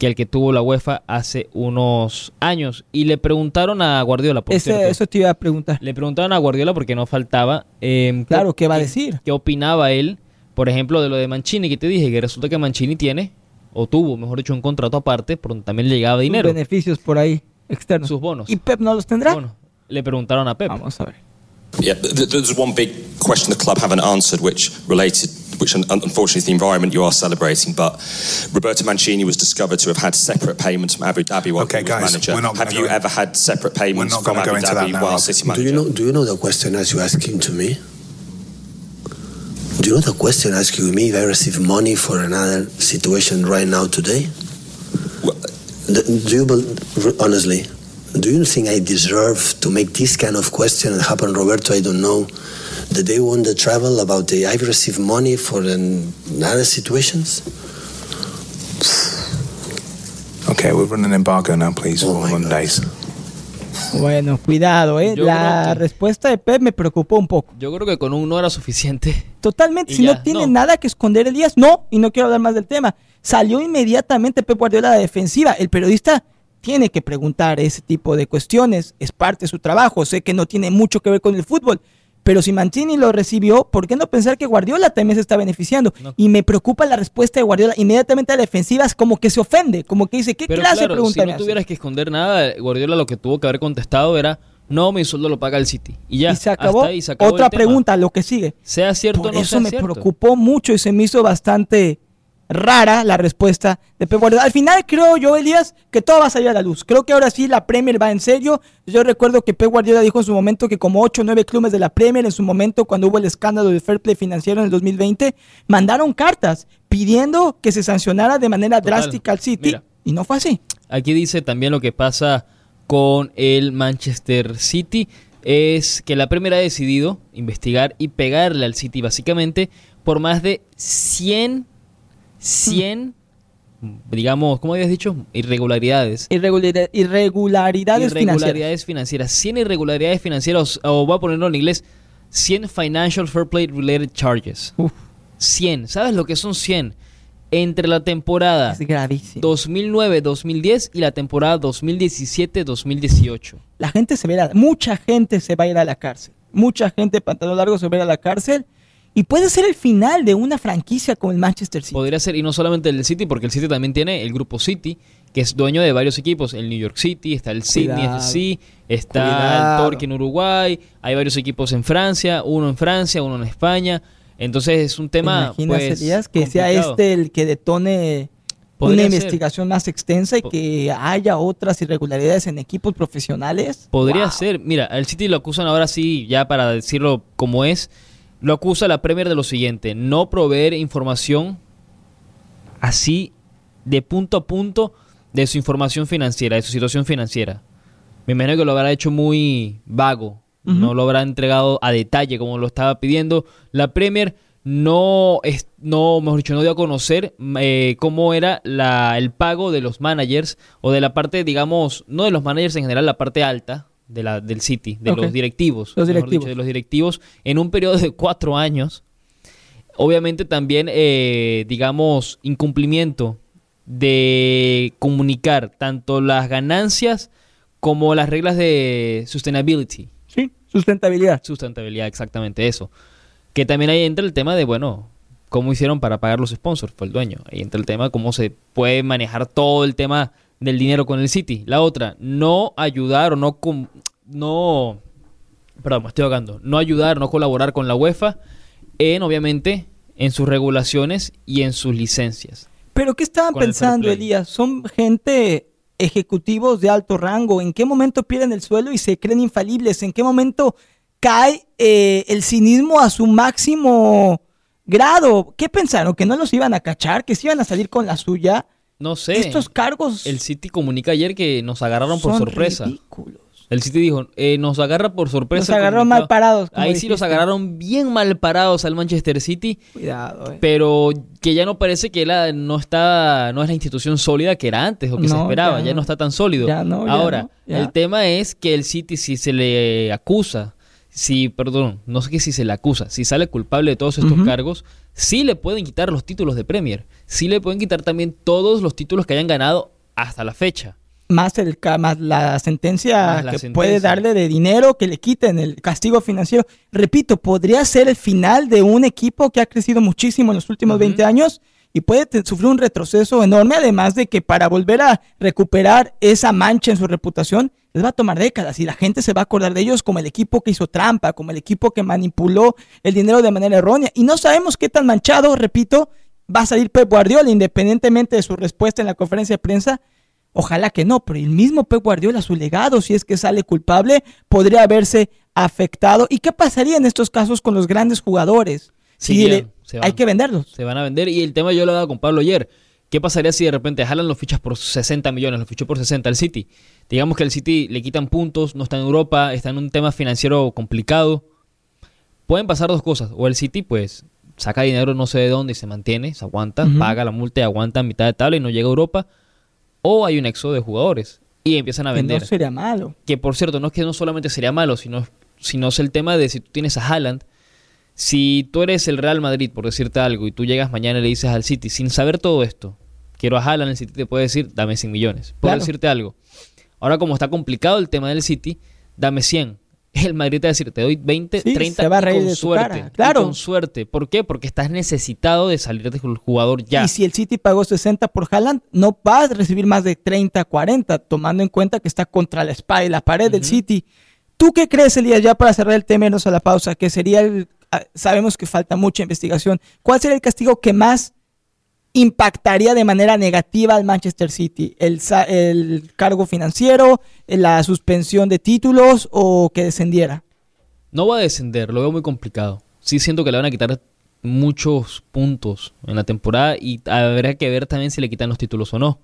que el que tuvo la UEFA hace unos años. Y le preguntaron a Guardiola, por Ese- eso te iba a preguntar. Le preguntaron a Guardiola porque no faltaba. eh, Claro, ¿qué va a decir? ¿Qué opinaba él, por ejemplo, de lo de Mancini que te dije? Que resulta que Mancini tiene, o tuvo, mejor dicho, un contrato aparte, por donde también le llegaba Sus dinero. beneficios por ahí externos. Sus bonos. ¿Y Pep no los tendrá? Bueno, le preguntaron a Pep. Vamos a ver. Yeah, th- th- there's one big question the club haven't answered, which related, which unfortunately is the environment you are celebrating. But Roberto Mancini was discovered to have had separate payments from Abu Dhabi while Okay, he was guys, manager. we're not Have gonna you in- ever had separate payments from Abu go into that Dhabi now, while Mark. City Do you know? Do you know the question as you are asking to me? Do you know the question asking me if I receive money for another situation right now today? Well, Do do you honestly? Do you think I deserve to make this kind of question and happen, Roberto? I don't know. The day when the travel about the I've received money for an, another situations. Okay, we're running an embargo now, please, Oh. Mondays. Bueno, cuidado, ¿eh? Yo La que- respuesta de Pep me preocupó un poco. Yo creo que con un no era suficiente. Totalmente, Y si ya, no tiene no. nada que esconder Elías, no, y no quiero hablar más del tema. Salió inmediatamente Pep Guardiola a la defensiva. El periodista tiene que preguntar ese tipo de cuestiones, es parte de su trabajo. Sé que no tiene mucho que ver con el fútbol, pero si Mancini lo recibió, ¿por qué no pensar que Guardiola también se está beneficiando? No. Y me preocupa la respuesta de Guardiola inmediatamente a la defensiva, es como que se ofende, como que dice, ¿qué Pero clase de claro, pregunta si no tuvieras que esconder nada, Guardiola lo que tuvo que haber contestado era, no, mi sueldo lo paga el City. Y ya, y se acabó. ahí, se acabó Otra tema. pregunta, lo que sigue. Sea cierto o no eso sea me cierto. preocupó mucho y se me hizo bastante rara la respuesta de Pep Guardiola. Al final creo yo, Elías, que todo va a salir a la luz. Creo que ahora sí la Premier va en serio. Yo recuerdo que Pep Guardiola dijo en su momento que como 8 o 9 clubes de la Premier en su momento cuando hubo el escándalo del fair play financiero en el 2020, mandaron cartas pidiendo que se sancionara de manera Total. drástica al City Mira. y no fue así. Aquí dice también lo que pasa con el Manchester City. Es que la Premier ha decidido investigar y pegarle al City básicamente por más de 100, 100, digamos, ¿cómo habías dicho? Irregularidades. Irregulari- irregularidades, financieras. irregularidades financieras. 100 irregularidades financieras, o voy a ponerlo en inglés, 100 Financial Fair Play Related Charges. Uf, 100. ¿Sabes lo que son 100? Entre la temporada es gravísimo. 2009-2010 y la temporada 2017-2018. La gente se va a ir a- mucha gente se va a ir a la cárcel. Mucha gente pantalón largo se va a ir a la cárcel. Y puede ser el final de una franquicia como el Manchester City. Podría ser, y no solamente el del City, porque el City también tiene el grupo City, que es dueño de varios equipos. El New York City, está el Sydney Cuidado. FC, está Cuidado. el Torque en Uruguay, hay varios equipos en Francia, uno en Francia, uno en España. Entonces es un ¿Te tema. imaginas, pues, Elías, que sea este el que detone una ser. investigación más extensa y Po- que haya otras irregularidades en equipos profesionales? Podría Wow. ser. Mira, al City lo acusan ahora sí, ya para decirlo como es, lo acusa la Premier de lo siguiente, no proveer información así de punto a punto de su información financiera, de su situación financiera. Me imagino que lo habrá hecho muy vago, no lo habrá entregado a detalle como lo estaba pidiendo. La Premier no, es, no mejor dicho, no dio a conocer eh, cómo era la, el pago de los managers o de la parte, digamos, no de los managers en general, la parte alta de la, del City, de los directivos. Los directivos. dicho, de los directivos en un periodo de cuatro años. Obviamente también, eh, digamos, incumplimiento de comunicar tanto las ganancias como las reglas de sustainability. Sí, sustentabilidad. Sustentabilidad, exactamente eso. Que también ahí entra el tema de, bueno, cómo hicieron para pagar los sponsors, fue el dueño. Ahí entra el tema de cómo se puede manejar todo el tema del dinero con el City. La otra, no ayudar o no... no perdón, me estoy ahogando. No ayudar, no colaborar con la UEFA en, obviamente, en sus regulaciones y en sus licencias. Pero ¿qué estaban el pensando, play. Elías? Son gente ejecutivos de alto rango. ¿En qué momento pierden el suelo y se creen infalibles? ¿En qué momento cae eh, el cinismo a su máximo grado? ¿Qué pensaron? ¿Que no los iban a cachar? ¿Que se iban a salir con la suya? No sé. Estos cargos El City comunica ayer que nos agarraron por son sorpresa. ridículos. El City dijo, eh, nos agarra por sorpresa. Nos agarraron comunicado". mal parados, Ahí sí los agarraron bien mal parados al Manchester City, Cuidado, eh. pero que ya no parece que la, no está, no es la institución sólida que era antes o que se esperaba, ya ya, no. está tan sólido. Ya no, ya Ahora, el tema es que el City si se le acusa, si, perdón, no sé qué si se le acusa, si sale culpable de todos estos cargos, sí le pueden quitar los títulos de Premier, sí le pueden quitar también todos los títulos que hayan ganado hasta la fecha. más el más la sentencia Más la que sentencia. puede darle de dinero que le quiten el castigo financiero. Repito, podría ser el final de un equipo que ha crecido muchísimo en los últimos Ujú. 20 años y puede sufrir un retroceso enorme, además de que para volver a recuperar esa mancha en su reputación les va a tomar décadas y la gente se va a acordar de ellos como el equipo que hizo trampa, como el equipo que manipuló el dinero de manera errónea y no sabemos qué tan manchado, repito, va a salir Pep Guardiola independientemente de su respuesta en la conferencia de prensa Ojalá que no, pero el mismo Pep Guardiola, su legado, si es que sale culpable, podría haberse afectado. ¿Y qué pasaría en estos casos con los grandes jugadores? Sí, Si van. hay que venderlos. Se van a vender. Y el tema yo lo he dado con Pablo ayer. ¿Qué pasaría si de repente Haaland lo fichas por 60 millones, lo fichó por 60 al City? Digamos que el City le quitan puntos, no está en Europa, está en un tema financiero complicado. Pueden pasar dos cosas. O el City, pues, saca dinero no sé de dónde y se mantiene, se aguanta, paga la multa y aguanta a mitad de tabla y no llega a Europa. O hay un éxodo de jugadores y empiezan a Que vender no sería malo. que por cierto, no es que no solamente sería malo, sino, sino es el tema de si tú tienes a Haaland, si tú eres el Real Madrid, por decirte algo, y tú llegas mañana y le dices al City, sin saber todo esto, quiero a Haaland, el City te puede decir, dame 100 millones, Claro. decirte algo. Ahora como está complicado el tema del City, dame 100. El Madrid te va a decir, te doy 20, Sí, 30 se va a y reír con de su suerte. cara, y claro. con suerte. ¿Por qué? Porque estás necesitado de salir del jugador ya. Y si el City pagó 60 por Haaland, no va a recibir más de 30, 40, tomando en cuenta que está contra la espalda y la pared del. City. ¿Tú qué crees, Elías, ya para cerrar el tema y a la pausa, que sería el... ah, Sabemos que falta mucha investigación. ¿Cuál sería el castigo que más impactaría de manera negativa al Manchester City? ¿El, el cargo financiero, la suspensión de títulos o que descendiera? No va a descender, lo veo muy complicado. Sí siento que le van a quitar muchos puntos en la temporada y habrá que ver también si le quitan los títulos o no.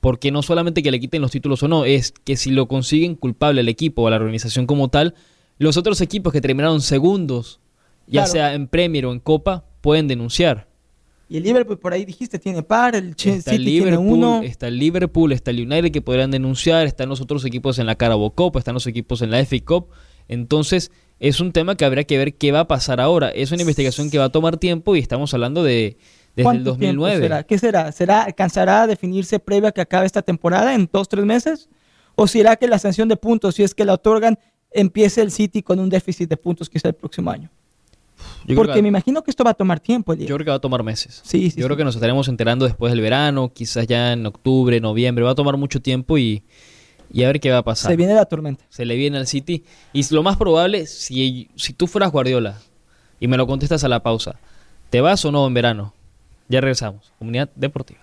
Porque no solamente que le quiten los títulos o no, es que si lo consiguen culpable el equipo o a la organización como tal, los otros equipos que terminaron segundos, ya Claro. sea en Premier o en Copa, pueden denunciar. Y el Liverpool, por ahí dijiste, tiene par, el Ch- Está el City tiene Liverpool, uno. está el Liverpool, está el United que podrían denunciar, están los otros equipos en la Carabao Cup, están los equipos en la FA Cup. Entonces, es un tema que habría que ver qué va a pasar ahora. Es una investigación que va a tomar tiempo y estamos hablando de desde el ¿Cuánto tiempo 2009. será? ¿Qué será? ¿Será, alcanzará a definirse previa a que acabe esta temporada en dos, tres meses? ¿O será que la sanción de puntos, si es que la otorgan, empiece el City con un déficit de puntos quizá el próximo año? Yo Porque que- me imagino que esto va a tomar tiempo. Yo creo que va a tomar meses. Sí, sí, Yo creo que nos estaremos enterando después del verano, quizás ya en octubre, noviembre. Va a tomar mucho tiempo y, y a ver qué va a pasar. Se viene la tormenta. Se le viene al City. Y lo más probable, si, si tú fueras Guardiola y me lo contestas a la pausa, ¿te vas o no en verano? Ya regresamos. Comunidad Deportiva.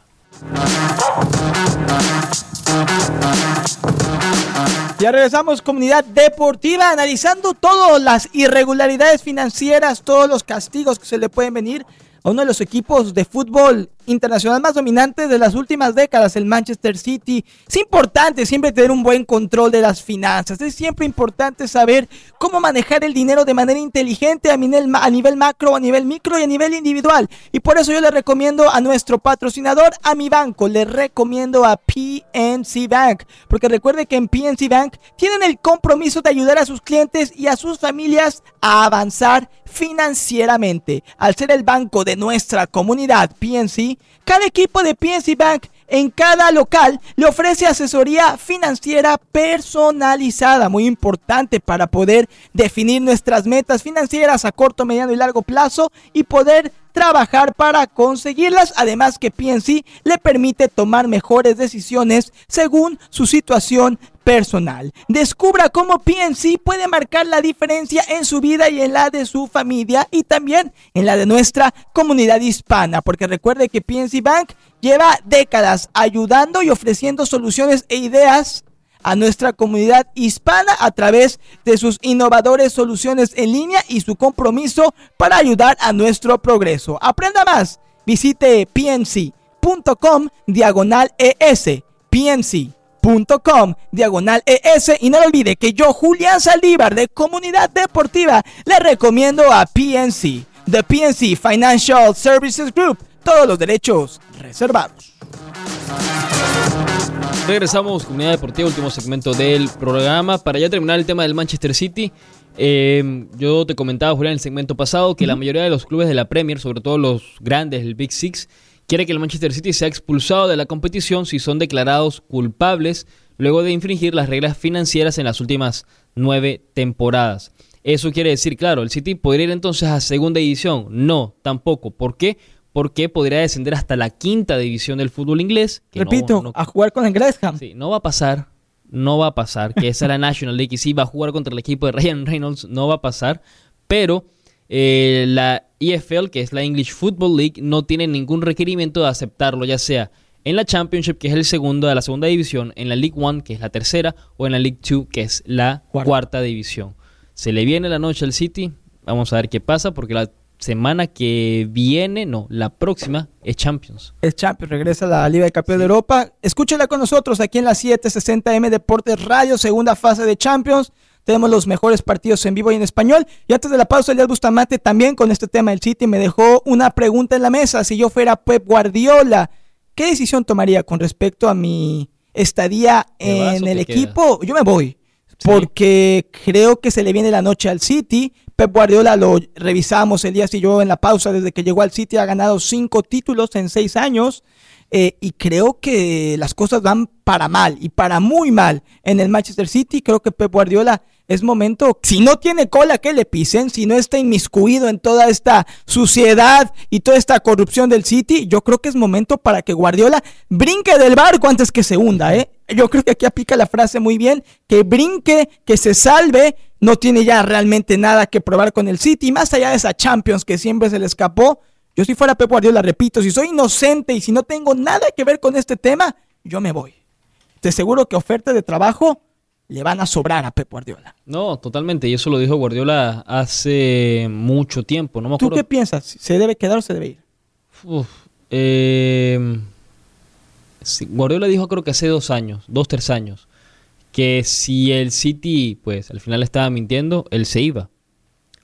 Ya regresamos, comunidad deportiva, analizando todas las irregularidades financieras, todos los castigos que se le pueden venir a uno de los equipos de fútbol internacional más dominantes de las últimas décadas, el Manchester City. Es importante siempre tener un buen control de las finanzas. Es siempre importante saber cómo manejar el dinero de manera inteligente a nivel, a nivel macro, a nivel micro y a nivel individual. Y por eso yo le recomiendo a nuestro patrocinador, a mi banco, le recomiendo a PNC Bank. Porque recuerde que en PNC Bank tienen el compromiso de ayudar a sus clientes y a sus familias a avanzar financieramente. Al ser el banco de nuestra comunidad PNC, cada equipo de PNC Bank en cada local le ofrece asesoría financiera personalizada, muy importante para poder definir nuestras metas financieras a corto, mediano y largo plazo y poder trabajar para conseguirlas, además que PNC le permite tomar mejores decisiones según su situación personal. Descubra cómo PNC puede marcar la diferencia en su vida y en la de su familia y también en la de nuestra comunidad hispana, porque recuerde que PNC Bank lleva décadas ayudando y ofreciendo soluciones e ideas a nuestra comunidad hispana a través de sus innovadores soluciones en línea y su compromiso para ayudar a nuestro progreso. Aprenda más. Visite pnc.com diagonal ES. pnc.com diagonal ES y no olvide que yo, Julián Saldívar de Comunidad Deportiva, le recomiendo a PNC, The PNC Financial Services Group, todos los derechos reservados. Regresamos, Comunidad Deportiva, último segmento del programa. Para ya terminar el tema del Manchester City, eh, yo te comentaba, Julián, en el segmento pasado, que la mayoría de los clubes de la Premier, sobre todo los grandes, el Big Six, quiere que el Manchester City sea expulsado de la competición si son declarados culpables luego de infringir las reglas financieras en las últimas nueve temporadas. Eso quiere decir, claro, el City podría ir entonces a segunda división. No, tampoco. ¿Por qué? Porque podría descender hasta la quinta división del fútbol inglés. que no- Repito, no- a jugar con el Gresham. Sí, no va a pasar. No va a pasar. Que esa es la National League y sí va a jugar contra el equipo de Ryan Reynolds. No va a pasar. Pero eh, la EFL, que es la English Football League, no tiene ningún requerimiento de aceptarlo, ya sea en la Championship, que es el segundo de la segunda división, en la League One, que es la tercera, o en la League Two, que es la Cuarta. cuarta división. Se le viene la noche al City. Vamos a ver qué pasa, porque la semana que viene, no, la próxima es Champions. El Champions regresa a la Liga de Campeones de Europa. Escúchela con nosotros aquí en la 760M Deportes Radio, segunda fase de Champions. Tenemos los mejores partidos en vivo y en español. Y antes de la pausa, Elias Bustamante también con este tema del City me dejó una pregunta en la mesa. Si yo fuera Pep Guardiola, ¿qué decisión tomaría con respecto a mi estadía ¿Te vas en el equipo? Yo me voy. Porque creo que se le viene la noche al City. Pep Guardiola lo revisamos el día y yo en la pausa desde que llegó al City ha ganado cinco títulos en seis años eh, y creo que las cosas van para mal y para muy mal en el Manchester City. Creo que Pep Guardiola es momento, si no tiene cola que le pisen, si no está inmiscuido en toda esta suciedad y toda esta corrupción del City, yo creo que es momento para que Guardiola brinque del barco antes que se hunda, ¿eh? Yo creo que aquí aplica la frase muy bien, que brinque, que se salve, no tiene ya realmente nada que probar con el City, más allá de esa Champions que siempre se le escapó, Yo si fuera Pep Guardiola, repito, si soy inocente y si no tengo nada que ver con este tema, yo me voy. Te aseguro que ofertas de trabajo le van a sobrar a Pep Guardiola. No, totalmente. Y eso lo dijo Guardiola hace mucho tiempo. No me ¿Tú qué piensas? ¿Se debe quedar o se debe ir? Uf, eh, sí, Guardiola dijo creo que hace dos años, dos, tres años, que si el City, pues al final estaba mintiendo, él se iba.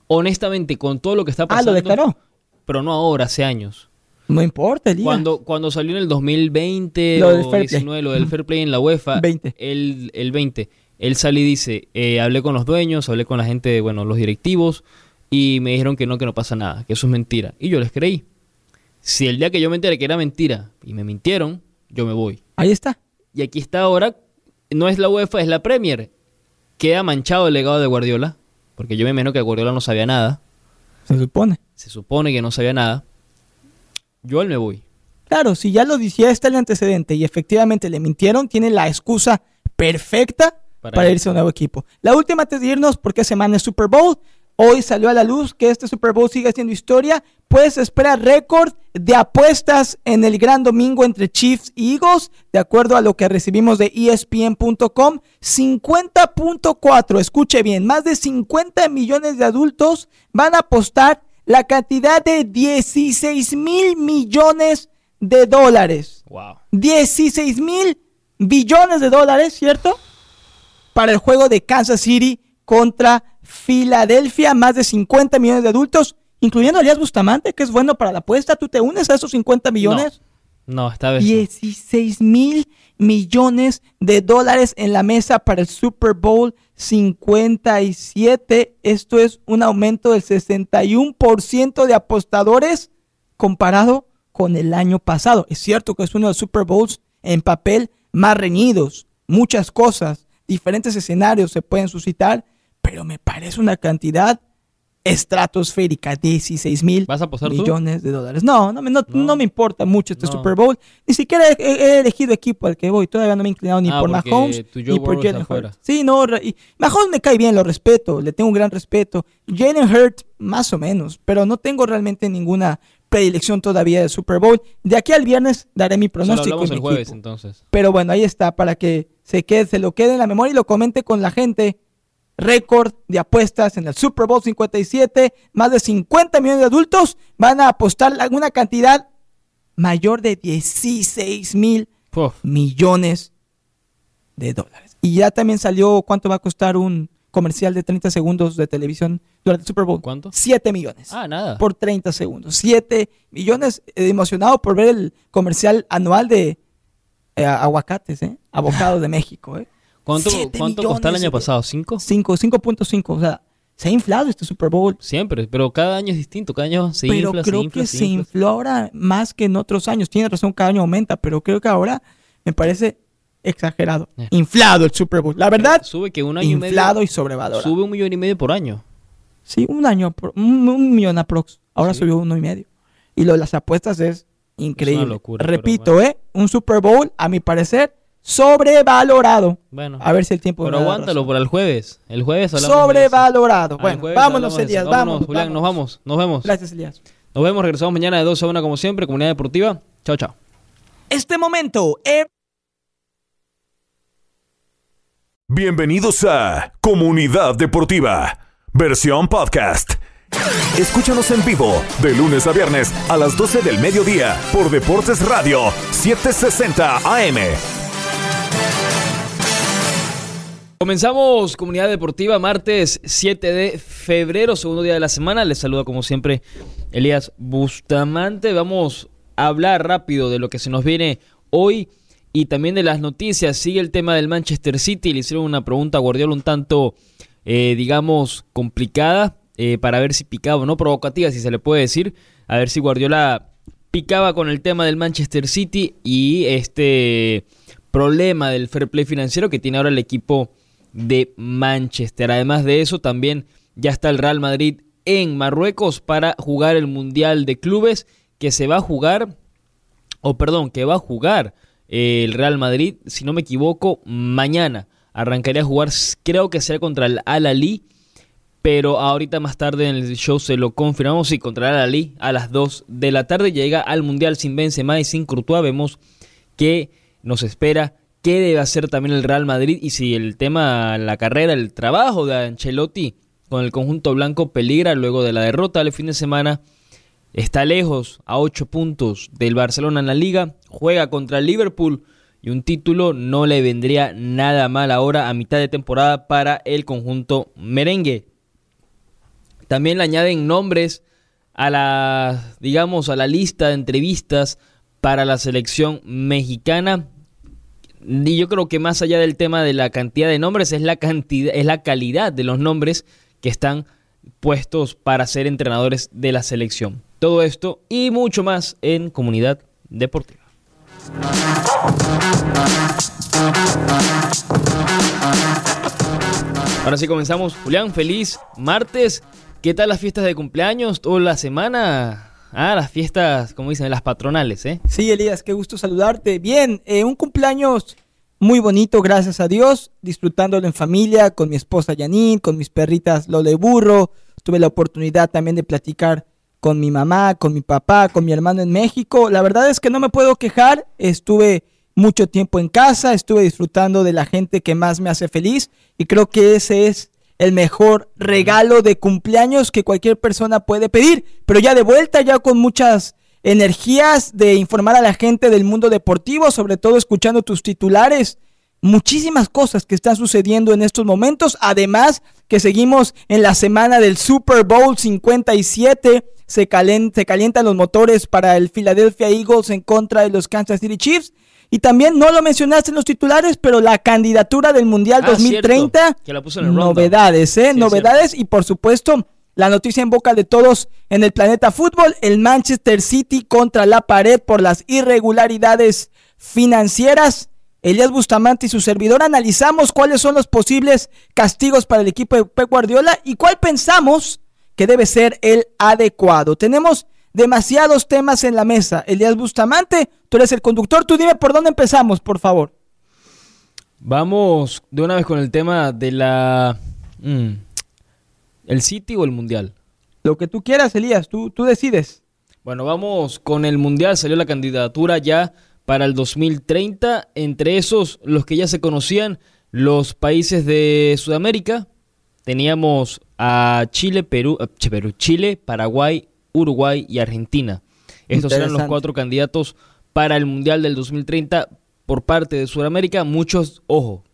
Honestamente, con todo lo que está Ah, pasando. lo declaró. Pero no ahora, hace años. No importa, Elías. Cuando, cuando salió en el 2020 Lo o del fair play. 19, lo del fair play en la UEFA, 20. El, el 20, él sale y dice, eh, hablé con los dueños, hablé con la gente, bueno, los directivos, y me dijeron que no, que no pasa nada, que eso es mentira. Y yo les creí. Si el día que yo me enteré que era mentira y me mintieron, yo me voy. Ahí está. Y aquí está ahora, no es la UEFA, es la Premier. Queda manchado el legado de Guardiola, porque yo me imagino que Guardiola no sabía nada, Se supone. se supone que no sabía nada. Yo él me voy. Claro, si ya lo decía está el antecedente y efectivamente le mintieron, tiene la excusa perfecta Para para, ir. irse a un nuevo equipo. La última antes de irnos, porque semana es Super Bowl. Hoy salió a la luz que este Super Bowl sigue siendo historia. Pues espera récord de apuestas en el gran domingo entre Chiefs y Eagles. De acuerdo a lo que recibimos de ESPN.com, 50.4, escuche bien, más de 50 millones de adultos van a apostar la cantidad de 16 mil millones de dólares. Wow. 16 mil billones de dólares, ¿cierto? Para el juego de Kansas City contra Filadelfia, más de 50 millones de adultos, incluyendo a Elías Bustamante, que es bueno para la apuesta. ¿Tú te unes a esos 50 millones? No, esta vez. no. 16 mil millones de dólares en la mesa para el Super Bowl 57. Esto es un aumento del 61% de apostadores comparado con el año pasado. Es cierto que es uno de los Super Bowls en papel más reñidos. Muchas cosas, diferentes escenarios se pueden suscitar, pero me parece una cantidad estratosférica, 16 mil ¿Vas a apostar tú? millones de dólares. No, no, me- no, No. no me importa mucho este No. Super Bowl. Ni siquiera he, he elegido equipo al que voy. Todavía no me he inclinado ni Ah, por Mahomes ni por Jalen. Hurts. Sí, no, y Mahomes me cae bien, lo respeto, le tengo un gran respeto. Jalen Hurts, más o menos, pero no tengo realmente ninguna predilección todavía del Super Bowl. De aquí al viernes daré mi pronóstico. mi el jueves, entonces. Pero bueno, ahí está, para que se quede, se lo quede en la memoria y lo comente con la gente. Récord de apuestas en el Super Bowl 57. Más de 50 millones de adultos van a apostar alguna cantidad mayor de 16 mil millones de dólares. Y ya también salió cuánto va a costar un comercial de 30 segundos de televisión durante el Super Bowl. ¿Cuánto? 7 millones Ah, nada. por 30 segundos. 7 millones. eh, emocionado por ver el comercial anual de eh, aguacates, ¿eh? Abocados de México, ¿eh? ¿Cuánto, cuánto costó el año pasado? ¿Cinco? 5, 5.5. O sea, se ha inflado este Super Bowl. Siempre, pero cada año es distinto. Cada año se pero infla, creo se infla, que se se infló ahora más que en otros años. Tiene razón, cada año aumenta, pero creo que ahora me parece exagerado. Eh. Inflado el Super Bowl. La verdad, Sube que un año y inflado medio. y sobrevalorado. Sube un millón y medio por año. Sí, un año, por- un, un millón aprox. Ahora Sí. subió uno y medio. Y lo de las apuestas es increíble. locura, pero Repito, ¿eh? Un Super Bowl, a mi parecer, sobrevalorado. Bueno. A ver si el tiempo Pero aguántalo para el jueves. El jueves hablamos de eso. Sobrevalorado. Ah, Bueno, jueves vámonos. Elías. Vámonos, Vámonos, Julián, nos vamos. Nos vemos. Gracias, Elías. Nos vemos. Regresamos mañana de 12 a 1 como siempre. Comunidad Deportiva. Chao, chao. Este momento, eh, Bienvenidos a Comunidad Deportiva, versión podcast. Escúchanos en vivo de lunes a viernes a las 12 del mediodía por Deportes Radio 760 AM. Comenzamos Comunidad Deportiva martes 7 de febrero, segundo día de la semana. Les saluda como siempre Elías Bustamante. Vamos a hablar rápido de lo que se nos viene hoy y también de las noticias. Sigue el tema del Manchester City. Le hicieron una pregunta a Guardiola un tanto, eh, digamos, complicada eh, para ver si picaba o no, provocativa, si se le puede decir. A ver si Guardiola picaba con el tema del Manchester City y este problema del fair play financiero que tiene ahora el equipo de Manchester. Además de eso, también ya está el Real Madrid en Marruecos para jugar el Mundial de Clubes que se va a jugar, o perdón, que va a jugar el Real Madrid, si no me equivoco, mañana. Arrancaría a jugar, creo que será contra el Al-Ali pero ahorita más tarde en el show se lo confirmamos y contra el Ali a las 2 de la tarde llega al Mundial sin Benzema y sin Courtois. Vemos que nos espera qué debe hacer también el Real Madrid y si el tema, la carrera, el trabajo de Ancelotti con el conjunto blanco peligra luego de la derrota del fin de semana. Está lejos, a 8 puntos del Barcelona en la liga, juega contra el Liverpool y un título no le vendría nada mal ahora a mitad de temporada para el conjunto merengue. También le añaden nombres a la, digamos, a la lista de entrevistas para la selección mexicana. Y yo creo que más allá del tema de la cantidad de nombres, es la cantidad, es la calidad de los nombres que están puestos para ser entrenadores de la selección. Todo esto y mucho más en Comunidad Deportiva. Ahora sí comenzamos. Julián, feliz martes. ¿Qué tal las fiestas de cumpleaños? Toda la semana. Ah, las fiestas, como dicen, las patronales, ¿eh? Sí, Elías, qué gusto saludarte. Bien, eh, un cumpleaños muy bonito, gracias a Dios, disfrutándolo en familia, con mi esposa Janine, con mis perritas Lola y Burro. Tuve la oportunidad también de platicar con mi mamá, con mi papá, con mi hermano en México. La verdad es que no me puedo quejar, estuve mucho tiempo en casa, estuve disfrutando de la gente que más me hace feliz y creo que ese es el mejor regalo de cumpleaños que cualquier persona puede pedir. Pero ya de vuelta, ya con muchas energías de informar a la gente del mundo deportivo, sobre todo escuchando tus titulares. Muchísimas cosas que están sucediendo en estos momentos. Además, que seguimos en la semana del Super Bowl 57. Se, se calientan los motores para el Philadelphia Eagles en contra de los Kansas City Chiefs. Y también no lo mencionaste en los titulares, pero la candidatura del Mundial 2030. Ah, novedades, ¿eh? novedades y por supuesto la noticia en boca de todos en el planeta fútbol, el Manchester City contra la pared por las irregularidades financieras. Elías Bustamante y su servidor analizamos cuáles son los posibles castigos para el equipo de Pep Guardiola y cuál pensamos que debe ser el adecuado. Tenemos demasiados temas en la mesa. Elías Bustamante, tú eres el conductor, tú dime por dónde empezamos, por favor. Vamos de una vez con el tema de la... Mm, ¿El City o el Mundial? Lo que tú quieras, Elías, tú, tú decides. Bueno, vamos con el Mundial. Salió la candidatura ya para el 2030. Entre esos, los que ya se conocían, los países de Sudamérica. Teníamos a Chile, Perú, eh, Perú Chile, Paraguay, Uruguay y Argentina. Estos eran los cuatro candidatos para el Mundial del 2030 por parte de Sudamérica. Muchos, ojo,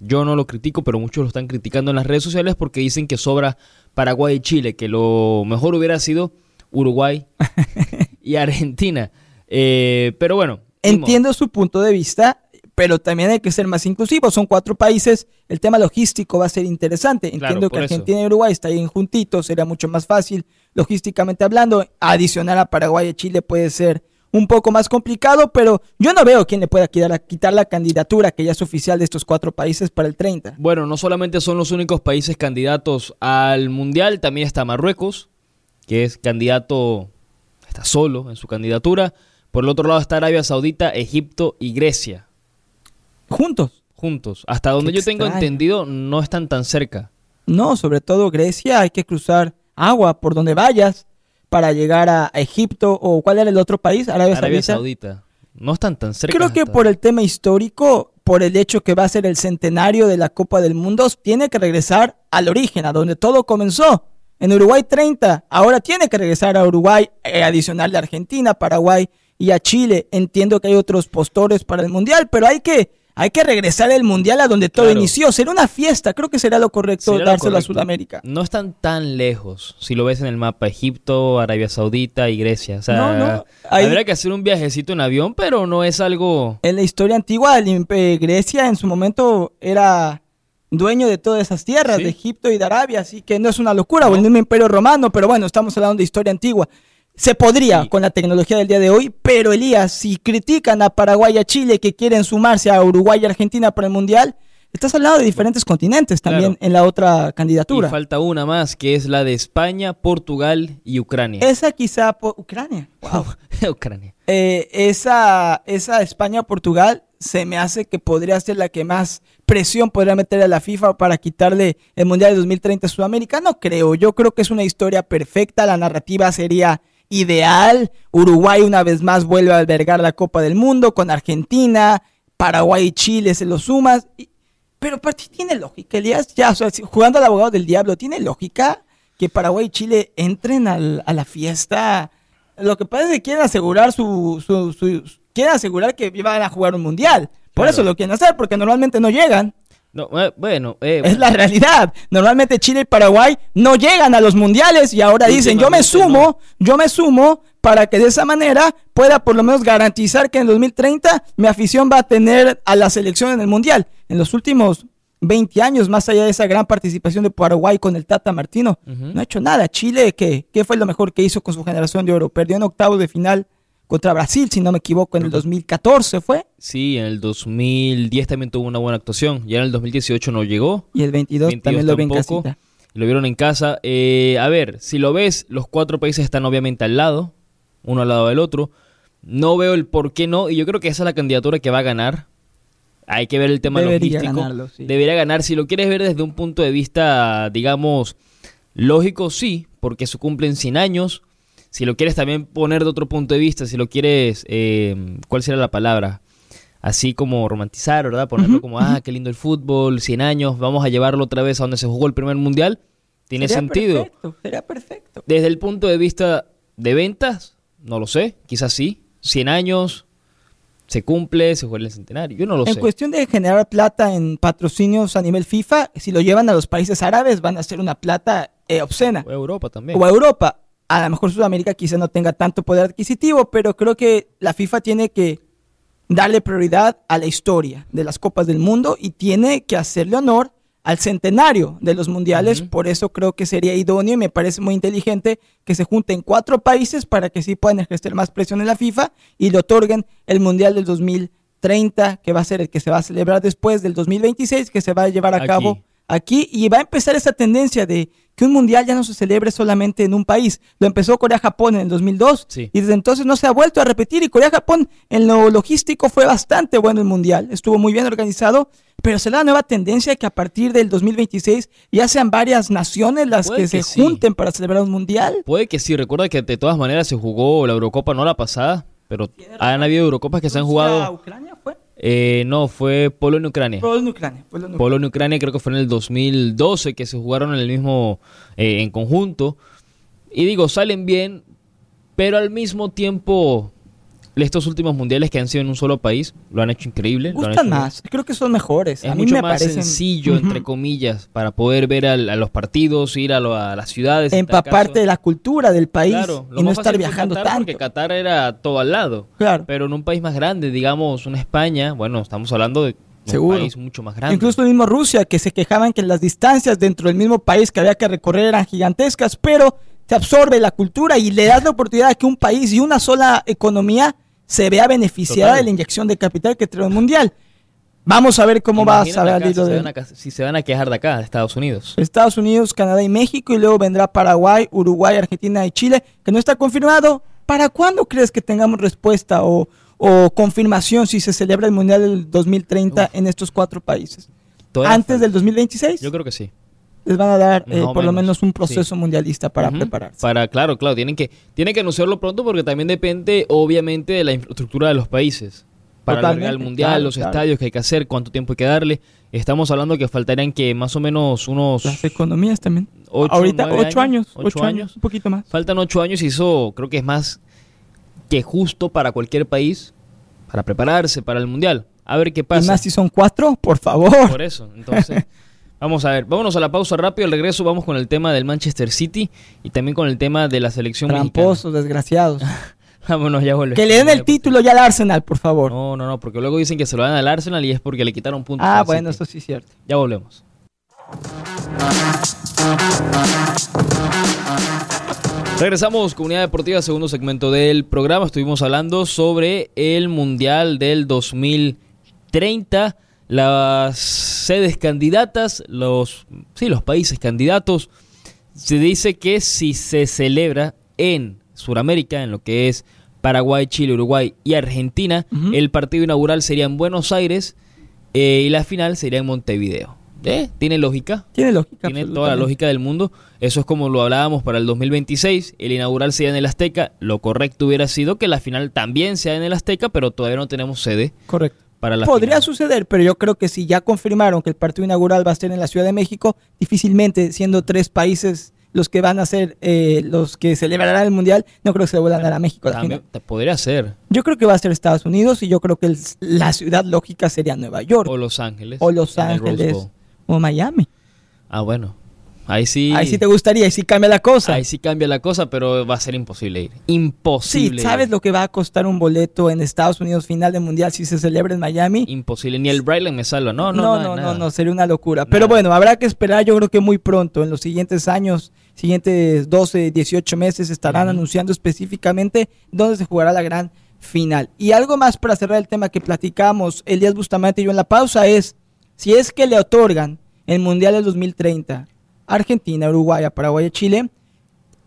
yo no lo critico, pero muchos lo están criticando en las redes sociales porque dicen que sobra Paraguay y Chile, que lo mejor hubiera sido Uruguay y Argentina. Eh, pero bueno. Entiendo su punto de vista, pero también hay que ser más inclusivos. Son cuatro países, el tema logístico va a ser interesante. Entiendo que Argentina y Uruguay están ahí juntitos, sería mucho más fácil logísticamente hablando. Adicional a Paraguay y Chile puede ser un poco más complicado, pero yo no veo quién le pueda quitar, quitar, la candidatura que ya es oficial de estos cuatro países para el 30. Bueno, no solamente son los únicos países candidatos al Mundial, también está Marruecos, que es candidato, está solo en su candidatura. Por el otro lado está Arabia Saudita, Egipto y Grecia. ¿Juntos? Juntos. Hasta donde yo tengo entendido, no están tan cerca. No, sobre todo Grecia, hay que cruzar agua por donde vayas para llegar a Egipto o cuál era el otro país, Arabia, Saudita. No están tan cerca. Creo que por el tema histórico, por el hecho que va a ser el centenario de la Copa del Mundo, tiene que regresar al origen, a donde todo comenzó. En Uruguay 30, ahora tiene que regresar a Uruguay, eh, adicional de Argentina, Paraguay y a Chile. Entiendo que hay otros postores para el Mundial, pero hay que hay que regresar al mundial a donde todo inició. Será una fiesta, creo que será lo correcto dárselo a Sudamérica. No están tan lejos, si lo ves en el mapa, Egipto, Arabia Saudita y Grecia. O sea, no, no. habría que hacer un viajecito en avión, pero no es algo... En la historia antigua, Grecia en su momento era dueño de todas esas tierras, de Egipto y de Arabia, así que no es una locura, o el mismo imperio romano, pero bueno, estamos hablando de historia antigua. Se podría con la tecnología del día de hoy, pero Elías, si critican a Paraguay y a Chile que quieren sumarse a Uruguay y Argentina para el Mundial, estás hablando de diferentes continentes también en la otra candidatura. Y falta una más, que es la de España, Portugal y Ucrania. Esa quizá por Ucrania. Wow. Ucrania. eh, esa, esa España-Portugal se me hace que podría ser la que más presión podría meter a la FIFA para quitarle el Mundial de 2030 a Sudamérica. No creo, yo creo que es una historia perfecta, la narrativa sería ideal. Uruguay una vez más vuelve a albergar la Copa del Mundo con Argentina, Paraguay y Chile se lo sumas. pero para ti tiene lógica, Elías, ya, jugando al abogado del diablo, ¿tiene lógica que Paraguay y Chile entren al, a la fiesta? Lo que pasa es que quieren asegurar su, su, su, quieren asegurar que van a jugar un mundial. Por Claro. eso lo quieren hacer, porque normalmente no llegan. No, eh, bueno, eh, Es la realidad. Normalmente Chile y Paraguay no llegan a los mundiales y ahora dicen, yo me sumo, yo me sumo para que de esa manera pueda por lo menos garantizar que en 2030 mi afición va a tener a la selección en el mundial. En los últimos 20 años, más allá de esa gran participación de Paraguay con el Tata Martino, no ha hecho nada. Chile, ¿qué, ¿qué fue lo mejor que hizo con su generación de oro? Perdió en octavos de final contra Brasil, si no me equivoco, en el 2014 fue. sí, en el 2010 también tuvo una buena actuación. Ya en el 2018 no llegó. Y el 22, 22 también lo casita. Lo vieron en casa. Eh, a ver, si lo ves, los cuatro países están obviamente al lado, uno al lado del otro. No veo el por qué no, y yo creo que esa es la candidatura que va a ganar. Hay que ver el tema Debería logístico. ganarlo, sí. Debería ganar. Si lo quieres ver desde un punto de vista, digamos, lógico, sí, porque se cumplen 100 años. Si lo quieres también poner de otro punto de vista, si lo quieres, eh, ¿cuál será la palabra? Así como romantizar, ¿verdad? Ponerlo Ujú, como, ah, qué lindo el fútbol, 100 años, vamos a llevarlo otra vez a donde se jugó el primer mundial. Tiene Sería sentido. Perfecto, sería perfecto. Desde el punto de vista de ventas, no lo sé, quizás sí. 100 años, se cumple, se juega el centenario, yo no lo En sé. cuestión de generar plata en patrocinios a nivel FIFA, si lo llevan a los países árabes van a ser una plata eh, obscena. O Europa también. O a Europa. A lo mejor Sudamérica quizá no tenga tanto poder adquisitivo, pero creo que la FIFA tiene que darle prioridad a la historia de las Copas del Mundo y tiene que hacerle honor al centenario de los mundiales. Por eso creo que sería idóneo y me parece muy inteligente que se junten cuatro países para que sí puedan ejercer más presión en la FIFA y le otorguen el mundial del 2030, que va a ser el que se va a celebrar después del 2026, que se va a llevar a Aquí. cabo aquí y va a empezar esa tendencia de que un mundial ya no se celebre solamente en un país. Lo empezó Corea-Japón en el 2002 Sí. y desde entonces no se ha vuelto a repetir y Corea-Japón en lo logístico fue bastante bueno el mundial, estuvo muy bien organizado, pero será la nueva tendencia que a partir del 2026 ya sean varias naciones las Puede que, que se sí. junten para celebrar un mundial. Puede que sí, recuerda que de todas maneras se jugó la Eurocopa, no la pasada, pero han habido Eurocopas que se han jugado. Ucrania fue? Eh, no, fue Polonia-Ucrania. Polonia-Ucrania. Polonia-Ucrania. Creo que fue en el 2012 que se jugaron en el mismo, eh, en conjunto. Y digo, salen bien, pero al mismo tiempo, estos últimos mundiales que han sido en un solo país, lo han hecho increíble. lo han Gustan hecho bien. más, creo que son mejores. Es a mí mucho me más parecen sencillo, entre comillas, para poder ver al- a los partidos, ir a, lo- a las ciudades. empaparte de la cultura del país Claro, lo y no estar viajando Qatar, tanto. Porque Qatar era todo al lado. Claro. Pero en un país más grande, digamos, una España, bueno, estamos hablando de un país mucho más grande. Incluso el mismo Rusia, que se quejaban que las distancias dentro del mismo país que había que recorrer eran gigantescas, pero te absorbe la cultura y le das la oportunidad de que un país y una sola economía se vea beneficiada Total. de la inyección de capital que trae el mundial. Vamos a ver cómo va a al si se van a ca- si se van a quejar de acá, de Estados Unidos. Estados Unidos, Canadá y México, y luego vendrá Paraguay, Uruguay, Argentina y Chile, que no está confirmado. ¿Para cuándo crees que tengamos respuesta o, o confirmación si se celebra el Mundial del 2030 en estos cuatro países? ¿Antes falta. del 2026? Yo creo que sí. Les van a dar eh, por lo menos, un proceso sí. mundialista para Ujú. prepararse. Para, claro, claro, tienen que, tienen que anunciarlo pronto porque también depende, obviamente, de la infraestructura de los países. Para el mundial, claro, los claro. estadios que hay que hacer, cuánto tiempo hay que darle. Estamos hablando que faltarían que más o menos unos Las economías también. ocho, Ahorita, ocho años, ocho ocho años, un poquito más. Faltan ocho años y eso creo que es más que justo para cualquier país para prepararse para el mundial. A ver qué Y pasa. más si son cuatro, por favor. Por eso, entonces, vamos a ver. Vámonos a la pausa rápido. Al regreso vamos con el tema del Manchester City y también con el tema de la selección Tramposos, desgraciados. Vámonos, ya vuelve. que le den el título ya al Arsenal, por favor. No, no, no, porque luego dicen que se lo dan al Arsenal y es porque le quitaron puntos. ah, bueno, City. eso sí es cierto. Ya volvemos. Regresamos, Comunidad Deportiva, segundo segmento del programa. Estuvimos hablando sobre el Mundial del 2030, las sedes candidatas, los, sí, los países candidatos. Se dice que si se celebra en Sudamérica, en lo que es Paraguay, Chile, Uruguay y Argentina. El partido inaugural sería en Buenos Aires eh, y la final sería en Montevideo. ¿Eh? ¿Tiene lógica? Tiene lógica. Tiene toda la lógica del mundo. Eso es como lo hablábamos para el 2026. El inaugural sería en el Azteca. Lo correcto hubiera sido que la final también sea en el Azteca, pero todavía no tenemos sede Correcto. Para la Podría final. suceder, pero yo creo que si ya confirmaron que el partido inaugural va a ser en la Ciudad de México, difícilmente siendo tres países los que van a ser eh, los que celebrarán el mundial, no creo que se vuelvan a a México. También podría ser. Yo creo que va a ser Estados Unidos y yo creo que el- la ciudad lógica sería Nueva York O Los Ángeles. o Los Ángeles o Miami. Ah, bueno. Ahí sí. Ahí sí te gustaría, ahí sí cambia la cosa. Ahí sí cambia la cosa, pero va a ser imposible ir. Sí, Imposible. ¿sabes ir. lo que va a costar un boleto en Estados Unidos final de mundial si se celebra en Miami? Imposible. Ni el Brightline me salva. No, no, no, no, no, nada. no, sería una locura. Nada. Pero bueno, habrá que esperar, yo creo que muy pronto, en los siguientes años, siguientes 12, 18 meses, estarán anunciando específicamente dónde se jugará la gran final. Y algo más para cerrar el tema que platicamos Elías Bustamante y yo en la pausa es, si es que le otorgan el Mundial del 2030 a Argentina, Uruguay, Paraguay y Chile,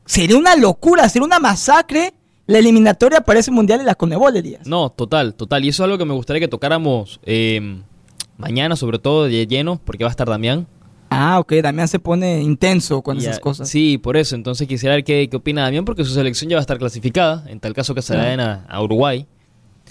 sería una locura, sería una masacre la eliminatoria para ese Mundial de la Conebol, Elías. No, total, total. Y eso es algo que me gustaría que tocáramos eh, mañana, sobre todo de lleno, porque va a estar Damián. Ah, ok, Damián se pone intenso con Y esas a- cosas. Sí, por eso. Entonces quisiera ver qué, qué opina Damián, porque su selección ya va a estar clasificada, en tal caso que se la den a, a Uruguay.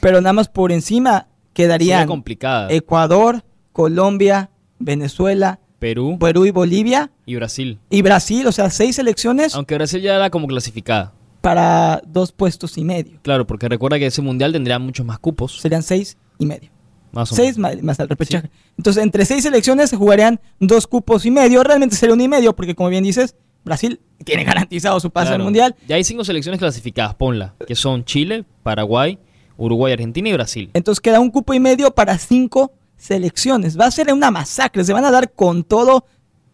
pero nada más por encima quedarían complicada. Ecuador, Colombia, Venezuela, Perú Perú y Bolivia y Brasil. y Brasil, o sea, seis selecciones Aunque Brasil ya era como clasificada. para dos puestos y medio. Claro, porque recuerda que ese mundial tendría muchos más cupos. Serían seis y medio. Más o Seis menos. más, más el repechaje. Entonces, entre seis selecciones se jugarían dos cupos y medio. Realmente sería un y medio, porque como bien dices, Brasil tiene garantizado su pase Claro. al mundial. Ya hay cinco selecciones clasificadas, ponla, que son Chile, Paraguay, Uruguay, Argentina y Brasil. Entonces queda un cupo y medio para cinco selecciones. Va a ser una masacre, se van a dar con todo.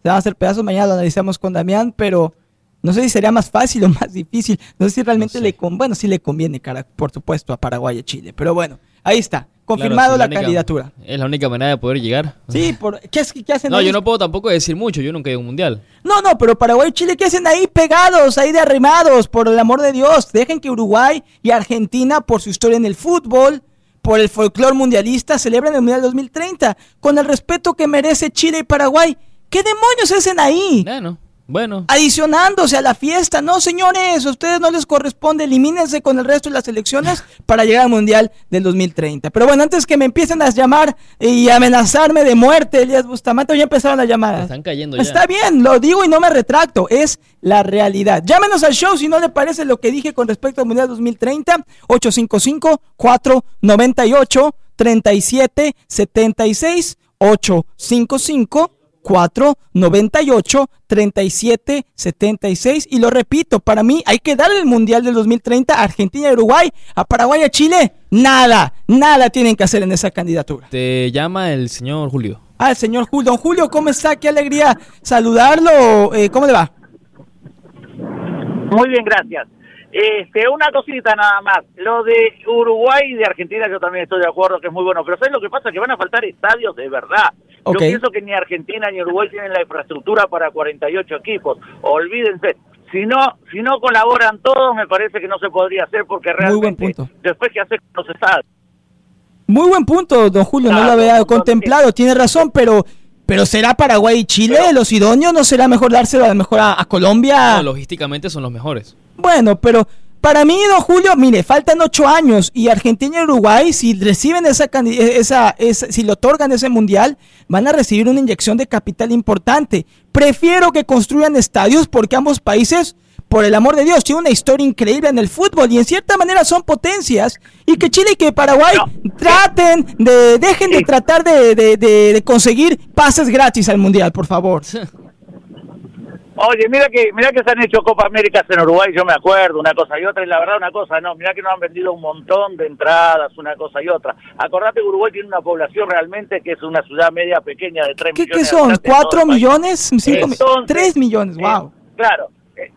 Se van a hacer pedazos, mañana lo analizamos con Damián, pero no sé si sería más fácil o más difícil. No sé si realmente No sé. le con bueno, sí le conviene, cara, por supuesto, a Paraguay y a Chile. Pero bueno, ahí está, confirmado Claro, la, única- candidatura. Es la única manera de poder llegar. Sí, por, ¿qué, es- qué hacen No, ahí? yo no puedo tampoco decir mucho, yo nunca he ido a un mundial. No, no, pero Paraguay y Chile, ¿qué hacen ahí pegados, ahí de arrimados? Por el amor de Dios, dejen que Uruguay y Argentina, por su historia en el fútbol, por el folclore mundialista, celebren el Mundial 2030, con el respeto que merece Chile y Paraguay. ¿Qué demonios hacen ahí? Bueno, bueno. Adicionándose a la fiesta. No, señores, a ustedes no les corresponde. Elimínense con el resto de las elecciones para llegar al Mundial del 2030. Pero bueno, antes que me empiecen a llamar y amenazarme de muerte, Elías Bustamante, ya empezaron a llamar. Están cayendo ya. Está bien, lo digo y no me retracto, es la realidad. Llámenos al show si no le parece lo que dije con respecto al Mundial 2030, 855-498-3776, 855-498-3776. Y lo repito, para mí hay que darle el Mundial del 2030 a Argentina y Uruguay, a Paraguay y a Chile. Nada, nada tienen que hacer en esa candidatura. Te llama el señor Julio. Ah, el señor Julio. Don Julio, ¿cómo está? Qué alegría saludarlo. Eh, ¿Cómo le va? Muy bien, gracias. Este, una cosita nada más. Lo de Uruguay y de Argentina yo también estoy de acuerdo que es muy bueno, pero ¿sabes lo que pasa? Que van a faltar estadios de verdad. Ok. Yo pienso que ni Argentina ni Uruguay tienen la infraestructura para 48 equipos. Olvídense. Si no, si no colaboran todos, me parece que no se podría hacer porque Muy buen realmente punto. después que hacer los estadios. Muy buen punto, don Julio. No lo había contemplado. Tiene razón, pero, pero ¿será Paraguay y Chile Pero- los idóneos? ¿No será mejor dárselo a lo mejor a, a Colombia? No, logísticamente son los mejores. Bueno, pero para mí, don Julio, mire, faltan ocho años y Argentina y Uruguay, si reciben esa, candi- esa, esa, si le otorgan ese mundial, van a recibir una inyección de capital importante. Prefiero que construyan estadios porque ambos países, por el amor de Dios, tienen una historia increíble en el fútbol y en cierta manera son potencias y que Chile y que Paraguay No. traten de, dejen de tratar de, de- de- de conseguir pases gratis al mundial, por favor. Oye, mira que mira que se han hecho Copa Américas en Uruguay, yo me acuerdo, una cosa y otra, y la verdad una cosa, no, mira que nos han vendido un montón de entradas, una cosa y otra. Acordate que Uruguay tiene una población realmente que es una ciudad media pequeña de 3 ¿Qué, millones qué son? habitantes en todo ¿Cuatro el país. millones? ¿Cinco mi- Entonces, ¿Tres millones? eh, ¡Wow! claro, eh,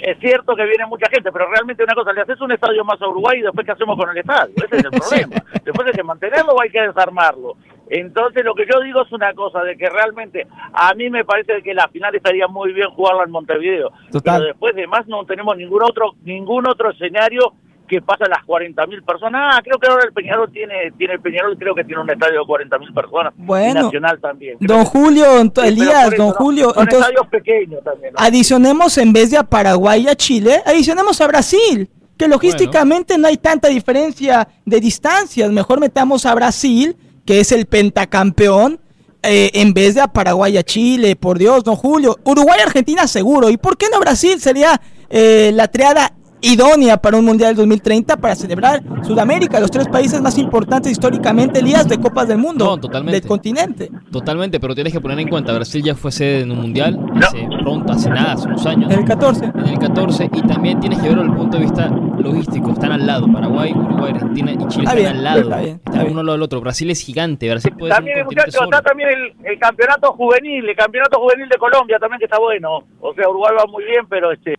es cierto que viene mucha gente, pero realmente una cosa, le haces un estadio más a Uruguay y después qué hacemos con el estadio, ese es el problema. Después hay que mantenerlo o hay que desarmarlo. Entonces lo que yo digo es una cosa, de que realmente a mí me parece que la final estaría muy bien jugarla en Montevideo. Total. Pero después de más no tenemos ningún otro ningún otro escenario que pasa las 40.000 personas. Ah, creo que ahora el Peñarol tiene, tiene el Peñarol, creo que tiene un estadio de 40.000 personas. Bueno, y Nacional también. Creo Don Julio, ent- Sí, pero Elías, don no- Julio, Son entonces estadios pequeños también. ¿no? adicionemos en vez de a Paraguay y a Chile, adicionemos a Brasil, que logísticamente no hay tanta diferencia de distancias. Mejor metamos a Brasil, que es el pentacampeón, eh, en vez de a Paraguay a Chile, por Dios, don Julio. Uruguay Argentina seguro. ¿Y por qué no Brasil? Sería eh, la triada idónea para un Mundial 2030 para celebrar Sudamérica, los tres países más importantes históricamente, Elías, de Copas del Mundo, No, totalmente. del continente. Totalmente, pero tienes que poner en cuenta, Brasil ya fue sede en un mundial, hace pronto, hace nada, hace unos años. En el 14. En el 14, y también tienes que verlo desde el punto de vista logístico. Están al lado, Paraguay, Uruguay, Argentina y Chile Está están bien, al lado. está bien, está están bien. uno al lado del otro. Brasil es gigante, Brasil puede ser También, un solo. está también el, el campeonato juvenil, el campeonato juvenil de Colombia también que está bueno. O sea, Uruguay va muy bien, pero este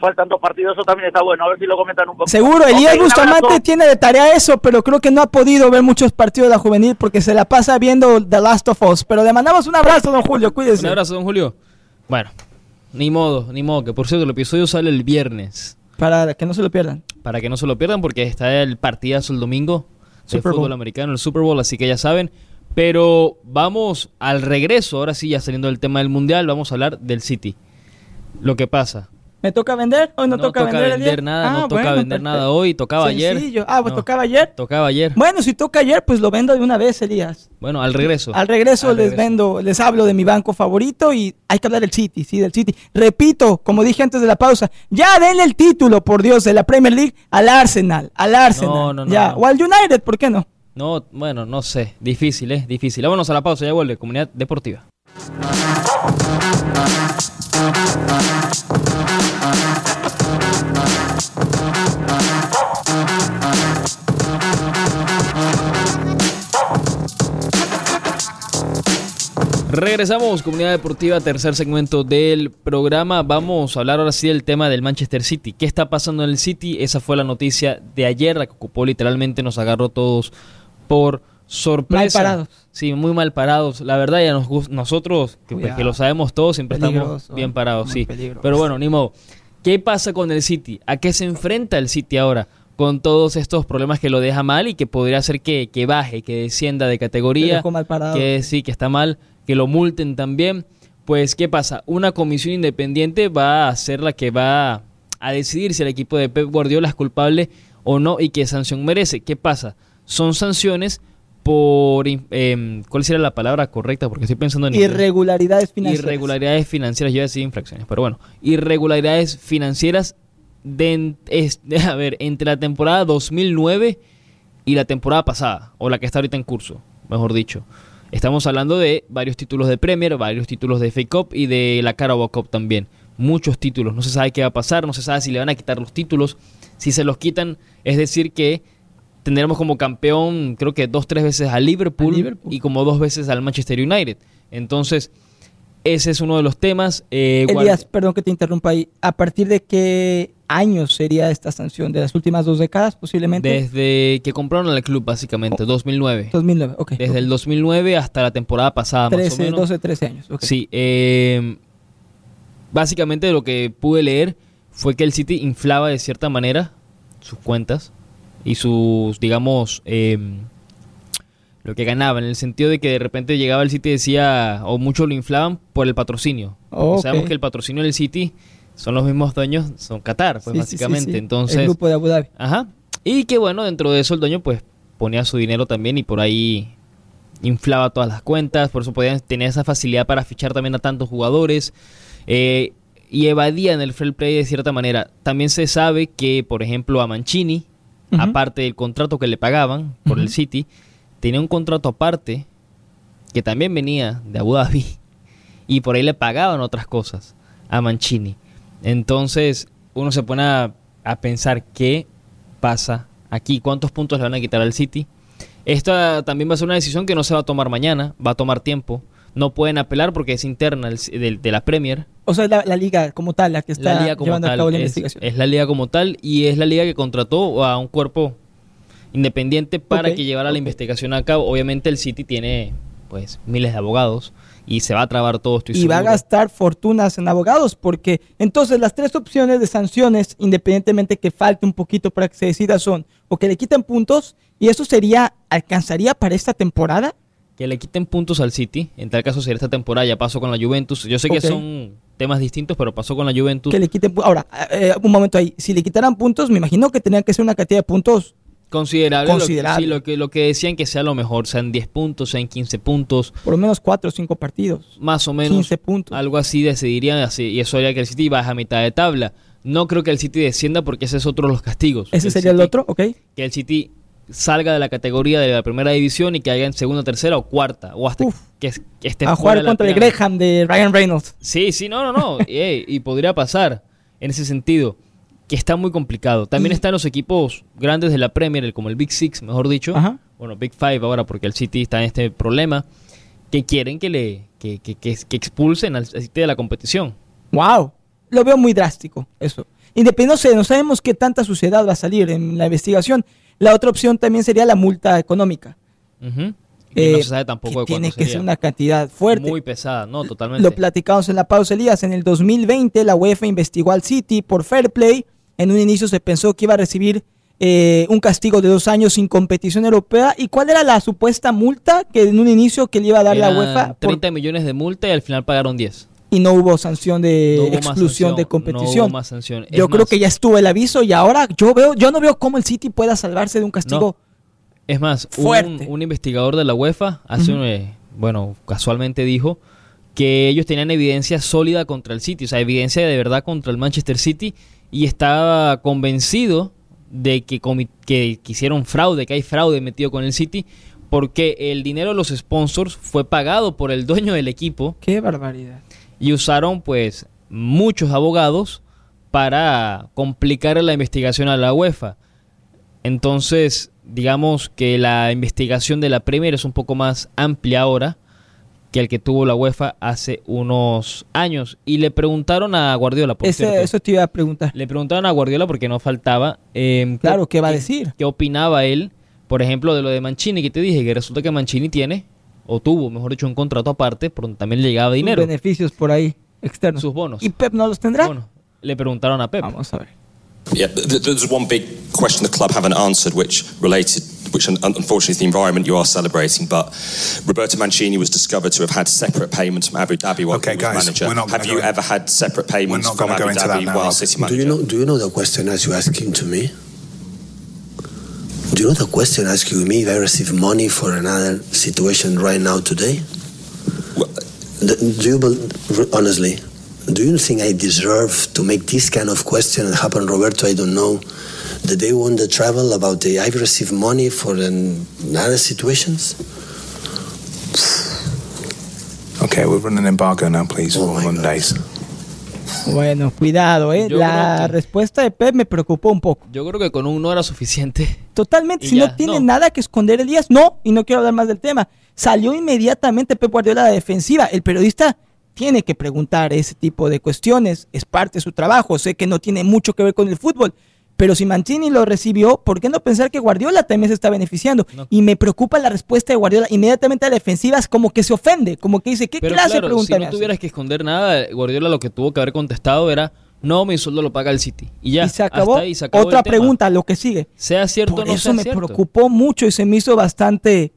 faltan dos partidos, eso también está bueno. A ver si lo comentan un poco. Seguro, Elías Ok, un Bustamante tiene de tarea eso, pero creo que no ha podido ver muchos partidos de la juvenil porque se la pasa viendo The Last of Us. Pero le mandamos un abrazo, don Julio, cuídese. Un abrazo, don Julio. Bueno, ni modo, ni modo. Que por cierto, el episodio sale el viernes. Para que no se lo pierdan. Para que no se lo pierdan, porque está el partidazo el domingo del Super Bowl. fútbol americano, el Super Bowl, así que ya saben. Pero vamos al regreso, ahora sí, ya saliendo del tema del mundial, vamos a hablar del City. Lo que pasa. ¿Me toca vender? Hoy no, No toca, toca vender. nada, no Ah, toca bueno, vender perfecto. nada hoy, tocaba ayer. Ah, pues No. tocaba ayer. Tocaba ayer. Bueno, si toca ayer, pues lo vendo de una vez, Elías. Bueno, al regreso. Al regreso Al les regreso. vendo, les hablo de mi banco favorito y hay que hablar del City, sí, del City. Repito, como dije antes de la pausa, ya denle el título, por Dios, de la Premier League al Arsenal, al Arsenal. No, no, no, ya, no. o al United, ¿por qué no? No, bueno, no sé. Difícil, ¿eh? Difícil. Vámonos a la pausa, ya vuelve. Comunidad Deportiva. Regresamos, comunidad deportiva, tercer segmento del programa. Vamos a hablar ahora sí del tema del Manchester City. ¿Qué está pasando en el City? Esa fue la noticia de ayer, la que ocupó literalmente, nos agarró todos por sorpresa. Mal parados. Sí, muy mal parados. La verdad, ya nos nosotros, que, pues, que lo sabemos todos, siempre estamos bien parados, muy sí. peligroso. Pero bueno, ni modo. ¿Qué pasa con el City? ¿A qué se enfrenta el City ahora? Con todos estos problemas que lo deja mal y que podría hacer que, que baje, que descienda de Te categoría dejó mal parado. que sí, que está mal, que lo multen también. Pues, ¿qué pasa? Una comisión independiente va a ser la que va a decidir si el equipo de Pep Guardiola es culpable o no y qué sanción merece. ¿Qué pasa? Son sanciones por... em, ¿Cuál sería la palabra correcta? Porque estoy pensando en... Irregularidades financieras. Irregularidades financieras, yo iba a decir infracciones, pero bueno, irregularidades financieras de, es- de- a ver, entre la temporada 2009 y la temporada pasada, o la que está ahorita en curso, mejor dicho. Estamos hablando de varios títulos de Premier, varios títulos de FA Cup y de la Carabao Cup también. Muchos títulos, no se sabe qué va a pasar, no se sabe si le van a quitar los títulos. Si se los quitan, es decir que tendremos como campeón, creo que dos, tres veces a Liverpool, A Liverpool. y como dos veces al Manchester United. Entonces, ese es uno de los temas. Eh, Elías, perdón que te interrumpa ahí. ¿A partir de qué años sería esta sanción? ¿De las últimas dos décadas, posiblemente? desde que compraron al club, básicamente, 2009. 2009, ok. Desde el 2009 hasta la temporada pasada, más o 13, menos. 12, 13 años. ok. Sí, eh, básicamente lo que pude leer fue que el City inflaba de cierta manera sus cuentas y sus, digamos, eh, lo que ganaba, en el sentido de que de repente llegaba el City y decía, o muchos lo inflaban por el patrocinio. Oh. Sabemos que el patrocinio del City son los mismos dueños, son Qatar, pues Sí, sí, sí, básicamente. sí. Entonces, El grupo de Abu Dhabi. Ajá. Y que bueno, dentro de eso el dueño pues ponía su dinero también y por ahí inflaba todas las cuentas, por eso podían tener esa facilidad para fichar también a tantos jugadores eh, y evadían el fair play de cierta manera. También se sabe que, por ejemplo, a Mancini, aparte del contrato que le pagaban por el. City, tenía un contrato aparte que también venía de Abu Dhabi y por ahí le pagaban otras cosas a Mancini. Entonces uno se pone a, a pensar qué pasa aquí, cuántos puntos le van a quitar al City. Esta también va a ser una decisión que no se va a tomar mañana, va a tomar tiempo. No pueden apelar porque es interna de, de la Premier. O sea, es la, la liga como tal, la que está La llevando tal a cabo la es, investigación. es la liga como tal y es la liga que contrató a un cuerpo independiente para que llevara la investigación a cabo. Obviamente el City tiene pues miles de abogados y se va a trabar todo, estoy y va a gastar fortunas en abogados, porque entonces las tres opciones de sanciones, independientemente que falte un poquito para que se decida, son o que le quiten puntos, y eso sería, ¿alcanzaría para esta temporada? Que le quiten puntos al City, en tal caso sería esta temporada, ya pasó con la Juventus. Yo sé que son temas distintos, pero pasó con la Juventus. Que le quiten Ahora, eh, un momento ahí, si le quitaran puntos, me imagino que tendrían que ser una cantidad de puntos. Considerable. lo que- sí, lo que, lo que decían que sea lo mejor, sean 10 puntos, sean 15 puntos, Por lo menos cuatro o cinco partidos. más o menos. 15 puntos. Algo así decidirían, así, y eso haría que el City baje a mitad de tabla. No creo que el City descienda porque ese es otro de los castigos. Ese El sería el otro, ¿ok? Que el City salga de la categoría de la primera división y que haya en segunda, tercera o cuarta, o hasta Uf. que, que esté A jugar contra el. Graham de Ryan Reynolds. Sí, sí, no, no, no. Y podría pasar en ese sentido, que está muy complicado. También Y- están los equipos grandes de la Premier, como el Big Six, mejor dicho. Ajá. Bueno, Big Five ahora, porque el City está en este problema, que quieren que le que, que- que- que expulsen al City de la competición. Wow, lo veo muy drástico eso. Independiente, no sabemos qué tanta suciedad va a salir en la investigación. La otra opción también sería la multa económica. Eh, no se sabe tampoco que de tiene que sería. ser una cantidad fuerte. Muy pesada, no, totalmente. Lo platicamos en la pausa, Elías. En el 2020, la UEFA investigó al City por fair play. En un inicio se pensó que iba a recibir eh, un castigo de dos años sin competición europea. ¿Y cuál era la supuesta multa que en un inicio que le iba a dar la UEFA? por- 30 millones de multa y al final pagaron 10. y no hubo sanción de No hubo exclusión sanción, de no competición. hubo más sanción. Yo creo que ya estuvo el aviso y ahora yo veo, yo no veo cómo el City pueda salvarse de un castigo. Es más, un, Fuerte. un investigador de la UEFA hace un, eh, bueno, casualmente dijo que ellos tenían evidencia sólida contra el City, o sea, evidencia de verdad contra el Manchester City y estaba convencido de que, que hicieron fraude, que hay fraude metido con el City, porque el dinero de los sponsors fue pagado por el dueño del equipo Qué barbaridad. y usaron pues muchos abogados para complicar la investigación a la UEFA. Entonces, digamos que la investigación de la Premier es un poco más amplia ahora que el que tuvo la UEFA hace unos años. Y le preguntaron a Guardiola, por Ese- cierto. eso te iba a preguntar. Le preguntaron a Guardiola porque no faltaba. eh, Claro, ¿qué va a decir? ¿Qué opinaba él, por ejemplo, de lo de Mancini que te dije? Que resulta que Mancini tiene, o tuvo, mejor dicho, un contrato aparte por donde también le llegaba dinero. Beneficios por ahí externos. Sus bonos. ¿Y Pep no los tendrá? Bueno, le preguntaron a Pep. Vamos a ver. Yeah, th- th- there's one big question the club haven't answered, which related, which unfortunately is the environment you are celebrating. But Roberto Mancini was discovered to have had separate payments from Abu Dhabi while Okay, he was guys, manager. we're not Have gonna you go in- ever had separate payments from Abu Dhabi now, while Rob. City Do you manager? know? Do you know the question as you asking to me? Do you know the question asking me if I receive money for another situation right now today? Well, Do you bel- honestly? Do you think I deserve to make this kind of question and happen, Roberto? I don't know. The day won the travel about the I've received money for an, other situations. Okay, we're running an embargo now, please, Oh for my one God. days. Bueno, cuidado, ¿eh? Yo La que- respuesta de Pep me preocupó un poco. Yo creo que con un no era suficiente. Totalmente, Y si ya, no tiene no. nada que esconder Elías, no, y no quiero hablar más del tema. Salió inmediatamente Pep Guardiola a la defensiva. El periodista tiene que preguntar ese tipo de cuestiones, es parte de su trabajo. Sé que no tiene mucho que ver con el fútbol, pero si Mancini lo recibió, ¿por qué no pensar que Guardiola también se está beneficiando? No. Y me preocupa la respuesta de Guardiola. Inmediatamente a la defensiva es como que se ofende, como que dice, ¿qué Pero clase claro, pregunta si no tuvieras que esconder nada, Guardiola lo que tuvo que haber contestado era, no, mi sueldo lo paga el City. Y ya, y se acabó. hasta ahí se acabó Otra pregunta, lo que sigue. Sea cierto Por o no eso sea me cierto. preocupó mucho y se me hizo bastante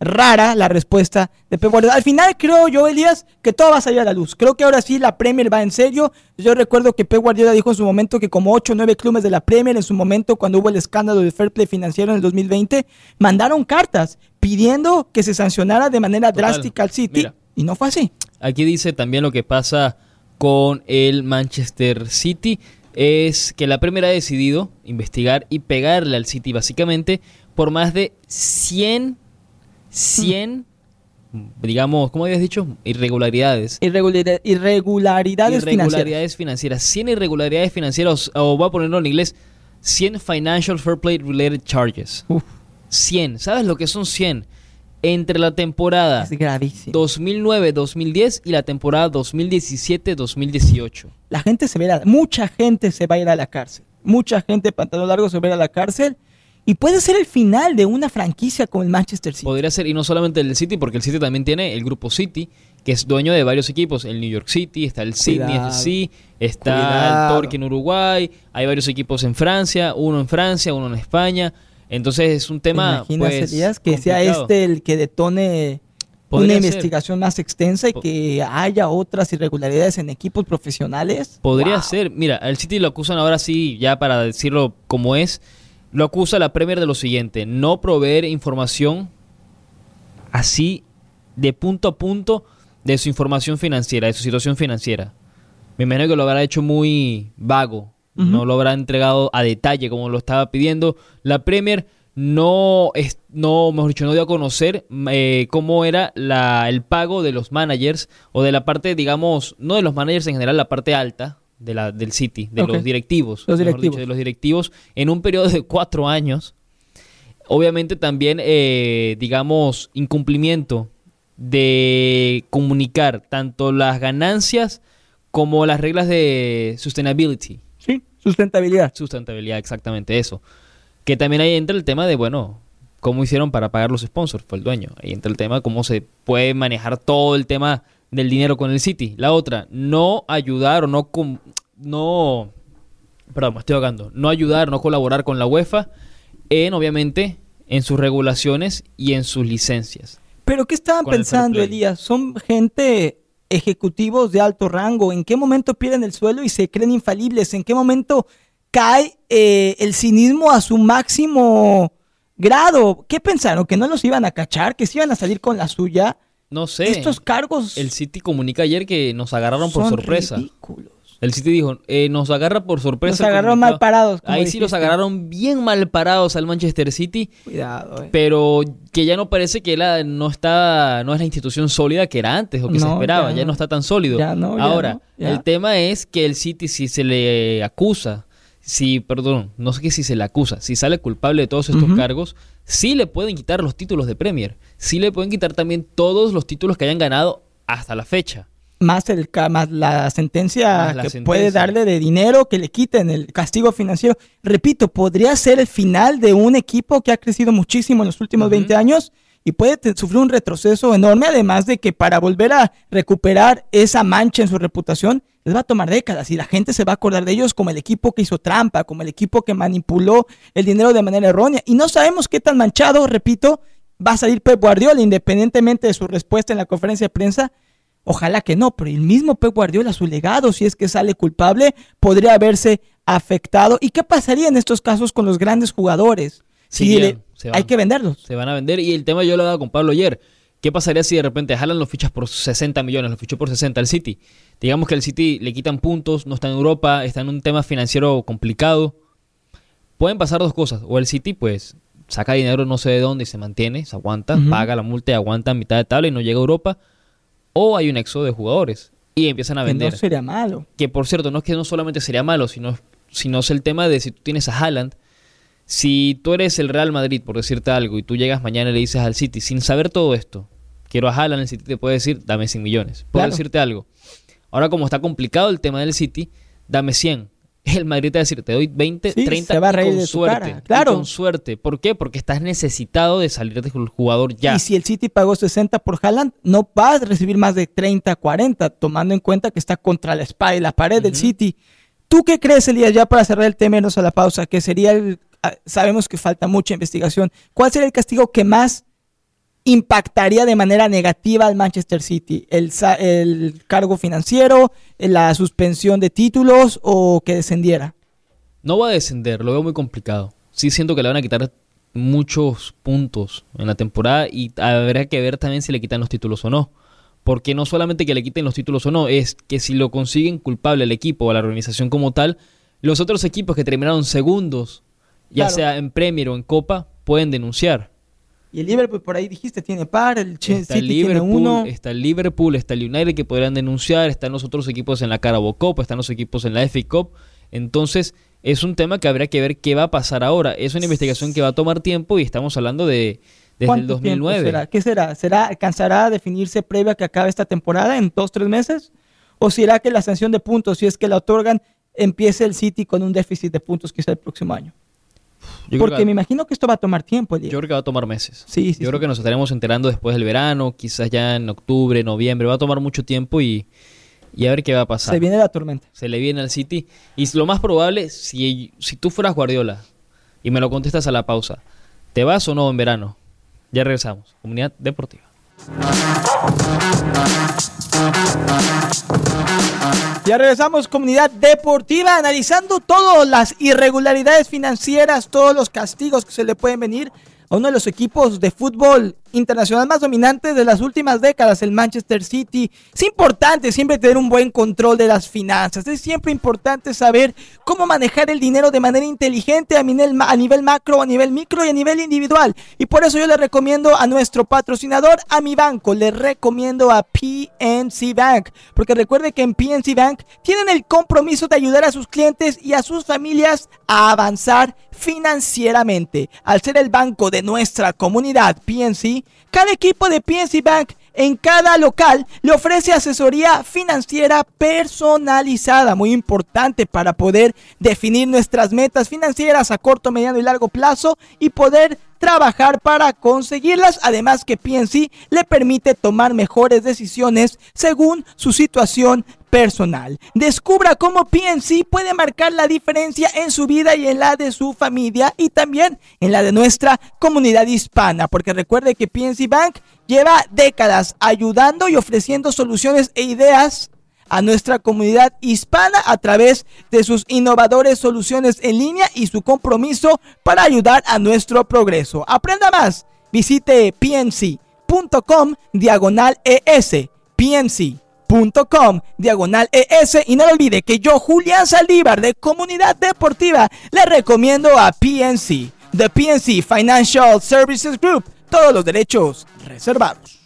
rara la respuesta de Pep Guardiola. Al final creo yo, Elías, que todo va a salir a la luz. Creo que ahora sí la Premier va en serio. Yo recuerdo que Pep Guardiola dijo en su momento que como 8 o 9 clubes de la Premier en su momento cuando hubo el escándalo del fair play financiero en el 2020, mandaron cartas pidiendo que se sancionara de manera Total. drástica al City Mira. y no fue así. Aquí dice también lo que pasa con el Manchester City es que la Premier ha decidido investigar y pegarle al City básicamente por más de 100 100 digamos, ¿cómo habías dicho? irregularidades. Irregular- irregularidades, financieras. irregularidades financieras. 100 irregularidades financieras o voy a ponerlo en inglés 100 financial fair play related charges. Uf. 100, ¿sabes lo que son 100? Entre la temporada Es gravísimo. 2009-2010 y la temporada 2017-2018. la gente se a- mucha gente se va a ir a la cárcel. Mucha gente pantalón largo se va a ir a la cárcel. Y puede ser el final de una franquicia como el Manchester City. Podría ser, y no solamente el City, porque el City también tiene el grupo City, que es dueño de varios equipos. El New York City, está el Sydney. FC, está Cuidado. el Torque en Uruguay, hay varios equipos en Francia, uno en Francia, uno en España. Entonces es un ¿Te tema. imaginas, pues, que sea este el que detone una ser. investigación más extensa y Po- que haya otras irregularidades en equipos profesionales? Podría Wow. ser. Mira, al City lo acusan ahora sí, ya para decirlo como es, lo acusa la Premier de lo siguiente, no proveer información así de punto a punto de su información financiera, de su situación financiera. Me imagino que lo habrá hecho muy vago, no lo habrá entregado a detalle como lo estaba pidiendo. La Premier no, es, no mejor dicho, no dio a conocer eh, cómo era la, el pago de los managers o de la parte, digamos, no de los managers en general, la parte alta de la, del City, de los directivos. Los mejor dicho, directivos. de los directivos en un periodo de cuatro años. Obviamente también, eh, digamos, incumplimiento de comunicar tanto las ganancias como las reglas de sustainability. Sí, sustentabilidad. Sustentabilidad, exactamente eso. Que también ahí entra el tema de, bueno, cómo hicieron para pagar los sponsors, fue el dueño. Ahí entra el tema de cómo se puede manejar todo el tema del dinero con el City. La otra, no ayudar o no... no perdón, me estoy ahogando. No ayudar, no colaborar con la UEFA en, obviamente, en sus regulaciones y en sus licencias. Pero ¿qué estaban el pensando, play. Elías? Son gente ejecutivos de alto rango. ¿En qué momento pierden el suelo y se creen infalibles? ¿En qué momento cae eh, el cinismo a su máximo grado? ¿Qué pensaron? ¿Que no los iban a cachar? ¿Que se iban a salir con la suya? No sé. Estos cargos El City comunica ayer que nos agarraron por son sorpresa. ridículos. El City dijo, eh, nos agarra por sorpresa. Nos agarraron comunicado". mal parados, Ahí sí los agarraron bien mal parados al Manchester City, Cuidado, eh. pero que ya no parece que la, no está, no es la institución sólida que era antes o que se esperaba, ya ya, no. no está tan sólido. Ya no, ya Ahora, ya. el tema es que el City si se le acusa, si, perdón, no sé qué si se le acusa, si sale culpable de todos estos cargos, sí le pueden quitar los títulos de Premier, sí le pueden quitar también todos los títulos que hayan ganado hasta la fecha. más, el, ca- más la sentencia Más la que sentencia. puede darle de dinero, que le quiten el castigo financiero. Repito, podría ser el final de un equipo que ha crecido muchísimo en los últimos Ujú. 20 años y puede sufrir un retroceso enorme, además de que para volver a recuperar esa mancha en su reputación, les va a tomar décadas y la gente se va a acordar de ellos como el equipo que hizo trampa, como el equipo que manipuló el dinero de manera errónea. Y no sabemos qué tan manchado, repito, va a salir Pep Guardiola, independientemente de su respuesta en la conferencia de prensa. Ojalá que no, pero el mismo Pep Guardiola, su legado, si es que sale culpable, podría verse afectado. ¿Y qué pasaría en estos casos con los grandes jugadores? Sí, Si le- se hay van. que venderlos. se van a vender. Y el tema yo lo hablaba con Pablo ayer. ¿Qué pasaría si de repente Haaland lo fichas por 60 millones, lo fichó por 60 al City? Digamos que al City le quitan puntos, no está en Europa, está en un tema financiero complicado. Pueden pasar dos cosas. O el City, pues, saca dinero no sé de dónde y se mantiene, se aguanta, paga la multa y aguanta a mitad de tabla y no llega a Europa. O hay un éxodo de jugadores y empiezan a Que no vender. sería malo. Que por cierto, no es que no solamente sería malo, sino, sino es el tema de si tú tienes a Haaland, si tú eres el Real Madrid, por decirte algo, y tú llegas mañana y le dices al City, sin saber todo esto, quiero a Haaland, el City te puede decir, dame 100 millones, Claro. decirte algo. Ahora, como está complicado el tema del City, dame 100. El Madrid te va a decir, te doy 20, Sí, 30 se va a y reír con de suerte. cara, claro. con suerte. ¿Por qué? Porque estás necesitado de salir del jugador ya. Y si el City pagó 60 por Haaland, no va a recibir más de 30, 40, tomando en cuenta que está contra la espada y la pared del. City. ¿Tú qué crees, Elías, ya para cerrar el tema y a la pausa, que sería el, sabemos que falta mucha investigación, ¿cuál sería el castigo que más impactaría de manera negativa al Manchester City? ¿El, el cargo financiero, la suspensión de títulos o que descendiera? No va a descender, lo veo muy complicado. Sí siento que le van a quitar muchos puntos en la temporada y habrá que ver también si le quitan los títulos o no. Porque no solamente que le quiten los títulos o no, es que si lo consiguen culpable el equipo o la organización como tal, los otros equipos que terminaron segundos, ya Claro. sea en Premier o en Copa, pueden denunciar. Y el Liverpool, por ahí dijiste, tiene par, el Ch- Está City el tiene Liverpool, uno. está el Liverpool, está el United que podrían denunciar, están los otros equipos en la Carabao Cup, están los equipos en la FA Cup. Entonces, es un tema que habría que ver qué va a pasar ahora. Es una investigación que va a tomar tiempo y estamos hablando de desde el ¿Cuánto tiempo 2009. será? ¿Qué será? ¿Será alcanzará a definirse previa a que acabe esta temporada en dos, tres meses? ¿O será que la sanción de puntos, si es que la otorgan, empiece el City con un déficit de puntos quizá el próximo año? Yo Porque creo, me que, imagino que esto va a tomar tiempo, yo creo que va a tomar meses. Sí, sí, yo creo que nos estaremos enterando después del verano, quizás ya en octubre, noviembre. Va a tomar mucho tiempo y, y a ver qué va a pasar. Se viene la tormenta. se le viene al City. Y lo más probable, si, si tú fueras Guardiola y me lo contestas a la pausa, ¿te vas o no en verano? Ya regresamos. Comunidad Deportiva. Ya regresamos, comunidad deportiva, analizando todas las irregularidades financieras, todos los castigos que se le pueden venir a uno de los equipos de fútbol internacional más dominantes de las últimas décadas, el Manchester City. Es importante siempre tener un buen control de las finanzas. Es siempre importante saber cómo manejar el dinero de manera inteligente a nivel, a nivel macro, a nivel micro y a nivel individual. Y por eso yo le recomiendo a nuestro patrocinador, a mi banco, le recomiendo a PNC Bank. Porque recuerde que en PNC Bank tienen el compromiso de ayudar a sus clientes y a sus familias a avanzar financieramente. Al ser el banco de nuestra comunidad PNC, cada equipo de PNC Bank en cada local le ofrece asesoría financiera personalizada, muy importante para poder definir nuestras metas financieras a corto, mediano y largo plazo y poder trabajar para conseguirlas. Además que PNC le permite tomar mejores decisiones según su situación personal. Descubra cómo PNC puede marcar la diferencia en su vida y en la de su familia y también en la de nuestra comunidad hispana, porque recuerde que PNC Bank lleva décadas ayudando y ofreciendo soluciones e ideas a nuestra comunidad hispana a través de sus innovadores soluciones en línea y su compromiso para ayudar a nuestro progreso. Aprenda más. Visite pnc.com diagonal ES. pnc.com diagonal ES y no lo olvide que yo, Julián Saldívar de Comunidad Deportiva, le recomiendo a PNC, The PNC Financial Services Group, todos los derechos reservados.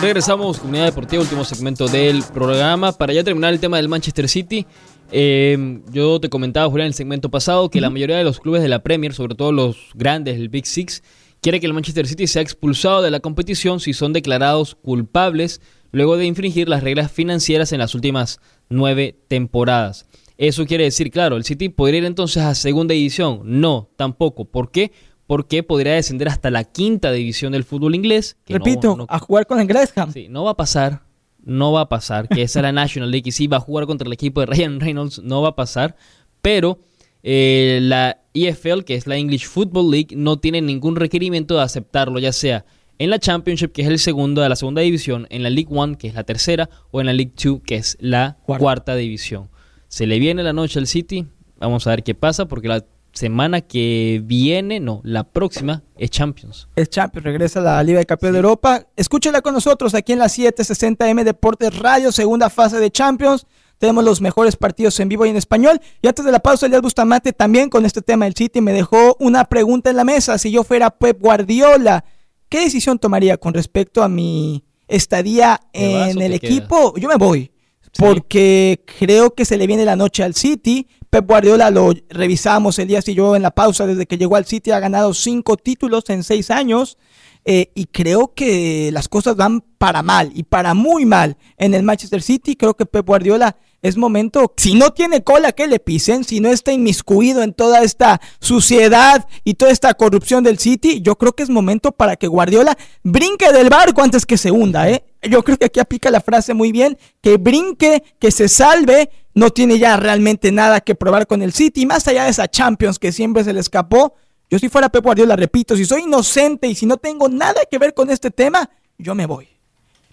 Regresamos, Comunidad Deportiva, último segmento del programa. Para ya terminar el tema del Manchester City, eh, yo te comentaba, Julián, en el segmento pasado, que la mayoría de los clubes de la Premier, sobre todo los grandes, el Big Six, quiere que el Manchester City sea expulsado de la competición si son declarados culpables luego de infringir las reglas financieras en las últimas nueve temporadas. Eso quiere decir, claro, el City podría ir entonces a segunda división. No, tampoco. ¿Por qué? Porque podría descender hasta la quinta división del fútbol inglés. que no- Repito, no- a jugar con el Gresham. Sí, no va a pasar. No va a pasar. Que esa es la National League. Y sí, va a jugar contra el equipo de Ryan Reynolds. No va a pasar. Pero eh, la EFL, que es la English Football League, no tiene ningún requerimiento de aceptarlo, ya sea en la Championship, que es el segundo de la segunda división, en la League One, que es la tercera, o en la League Two, que es la Cuarta. cuarta división. Se le viene la noche al City. Vamos a ver qué pasa, porque la semana que viene, no, la próxima es Champions. Es Champions, regresa a la Liga de Campeones de Europa. Escúchala con nosotros aquí en la 760M Deportes Radio, segunda fase de Champions. Tenemos los mejores partidos en vivo y en español. Y antes de la pausa, Elias Bustamante también con este tema del City me dejó una pregunta en la mesa. Si yo fuera Pep Guardiola, ¿qué decisión tomaría con respecto a mi estadía ¿Te vas en el equipo? Yo me voy. Sí. Porque creo que se le viene la noche al City. Pep Guardiola lo revisamos Elías y yo en la pausa. Desde que llegó al City ha ganado cinco títulos en seis años. eh, y creo que las cosas van para mal y para muy mal en el Manchester City. Creo que Pep Guardiola es momento, si no tiene cola que le pisen, si no está inmiscuido en toda esta suciedad y toda esta corrupción del City, yo creo que es momento para que Guardiola brinque del barco antes que se hunda, ¿eh? Yo creo que aquí aplica la frase muy bien, que brinque, que se salve, no tiene ya realmente nada que probar con el City, más allá de esa Champions que siempre se le escapó. Yo si fuera Pep Guardiola, repito, si soy inocente y si no tengo nada que ver con este tema, yo me voy.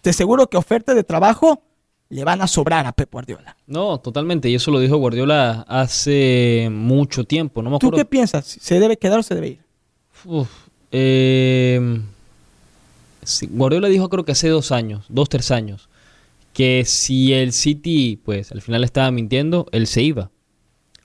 Te aseguro que ofertas de trabajo le van a sobrar a Pep Guardiola. No, totalmente. Y eso lo dijo Guardiola hace mucho tiempo. No me ¿Tú acuerdo. qué piensas? ¿Se debe quedar o se debe ir? Uf, eh, sí, Guardiola dijo creo que hace dos años, dos, tres años, que si el City, pues al final estaba mintiendo, él se iba.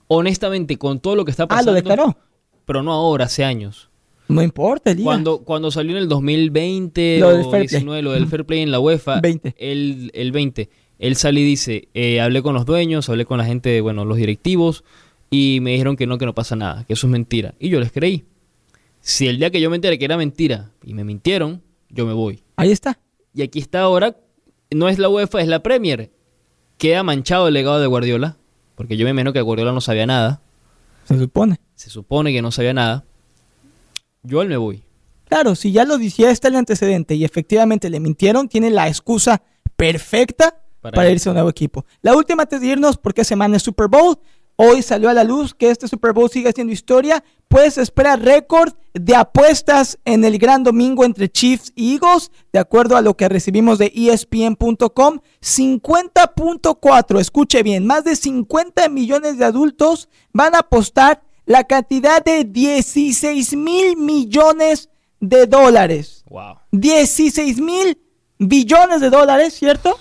Honestamente, con todo lo que está Ah, pasando. lo declaró. Pero no ahora, hace años. No importa. Cuando, cuando salió en el 2020 Lo del o play. 19, lo del fair play en la UEFA, 20. El, el 20, él sale y dice, eh, hablé con los dueños, hablé con la gente, bueno, los directivos, y me dijeron que no, que no pasa nada, que eso es mentira. Y yo les creí. Si el día que yo me enteré que era mentira y me mintieron, yo me voy. Ahí está. Y aquí está ahora, no es la UEFA, es la Premier. Queda manchado el legado de Guardiola, porque yo me imagino que Guardiola no sabía nada. Se supone. Se supone que no sabía nada. Yo él me voy. Claro, si ya lo decía, está el antecedente y efectivamente le mintieron, tiene la excusa perfecta Para para, irse. a un nuevo equipo. La última antes de irnos, porque semana es Super Bowl. Hoy salió a la luz que este Super Bowl sigue siendo historia. Pues espera récord de apuestas en el gran domingo entre Chiefs y Eagles. De acuerdo a lo que recibimos de ESPN.com, 50.4, escuche bien, más de 50 millones de adultos van a apostar la cantidad de 16 mil millones de dólares. Wow. 16 mil billones de dólares, ¿cierto?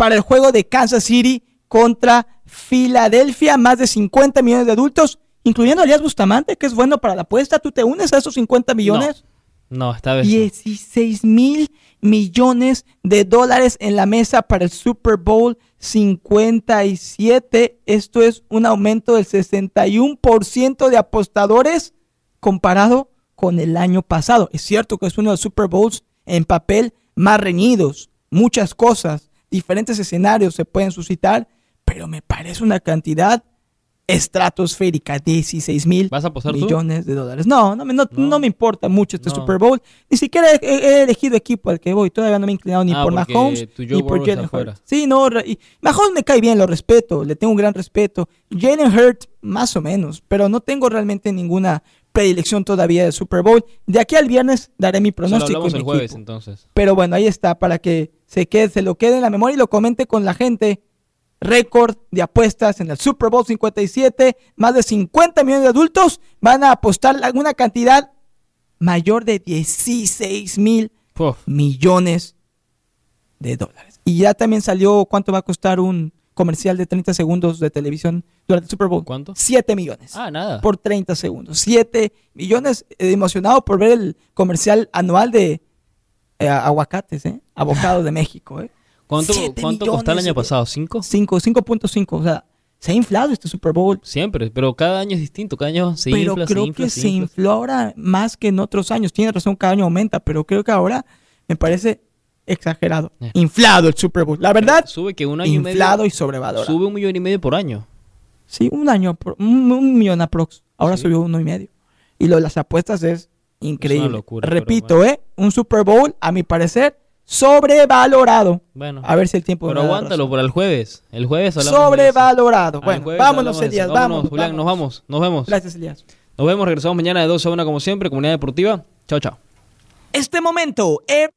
Para el juego de Kansas City contra Filadelfia, más de 50 millones de adultos, incluyendo a Elias Bustamante, que es bueno para la apuesta. ¿Tú te unes a esos 50 millones? No, esta vez. no. 16 mil millones de dólares en la mesa para el Super Bowl 57. Esto es un aumento del 61% de apostadores comparado con el año pasado. Es cierto que es uno de los Super Bowls en papel más reñidos. Muchas cosas, diferentes escenarios se pueden suscitar, pero me parece una cantidad estratosférica, 16 mil millones de dólares. No, no, me- no, No. no me importa mucho este No. Super Bowl. Ni siquiera he, he elegido equipo al que voy. Todavía no me he inclinado ni Ah, por Mahomes ni por Jalen. Hurts. Sí, no, y Mahomes me cae bien, lo respeto, le tengo un gran respeto. Jalen Hurts, más o menos, pero no tengo realmente ninguna predilección todavía del Super Bowl. De aquí al viernes daré mi pronóstico. mi el jueves entonces. Pero bueno, ahí está, para que se, quede, se lo quede en la memoria y lo comente con la gente. Récord de apuestas en el Super Bowl 57. Más de 50 millones de adultos van a apostar la- una cantidad mayor de 16 mil millones de dólares. Y ya también salió cuánto va a costar un comercial de 30 segundos de televisión durante el Super Bowl. ¿Cuánto? 7 millones Ah, nada. por 30 segundos. 7 millones. eh, emocionado por ver el comercial anual de eh, aguacates, ¿eh? Abocados de México, ¿eh? ¿Cuánto, cuánto costó el año pasado? ¿Cinco? 5, 5.5. O sea, se ha inflado este Super Bowl. Siempre, pero cada año es distinto. Cada año se pero infla, creo se infla, que se se infla. infló ahora más que en otros años. Tiene razón, cada año aumenta, pero creo que ahora me parece exagerado. Eh. Inflado el Super Bowl. La verdad, Sube que un año inflado y sobrevalorado. Sube un millón y medio por año. Sí, un año, un, un millón aprox. Ahora Sí. subió uno y medio. Y lo de las apuestas es increíble. locura, pero Repito, ¿eh? Un Super Bowl, a mi parecer, sobrevalorado. Bueno. A ver si el tiempo Pero aguántalo para el jueves. El jueves hablamos. Sobrevalorado. Bueno, jueves vámonos. Elías. Vámonos, Vámonos, Julián, nos vamos. Nos vemos. Gracias, Elías. Nos vemos, regresamos mañana de 12 a 1 como siempre, Comunidad Deportiva. Chao, chao. Este momento, eh,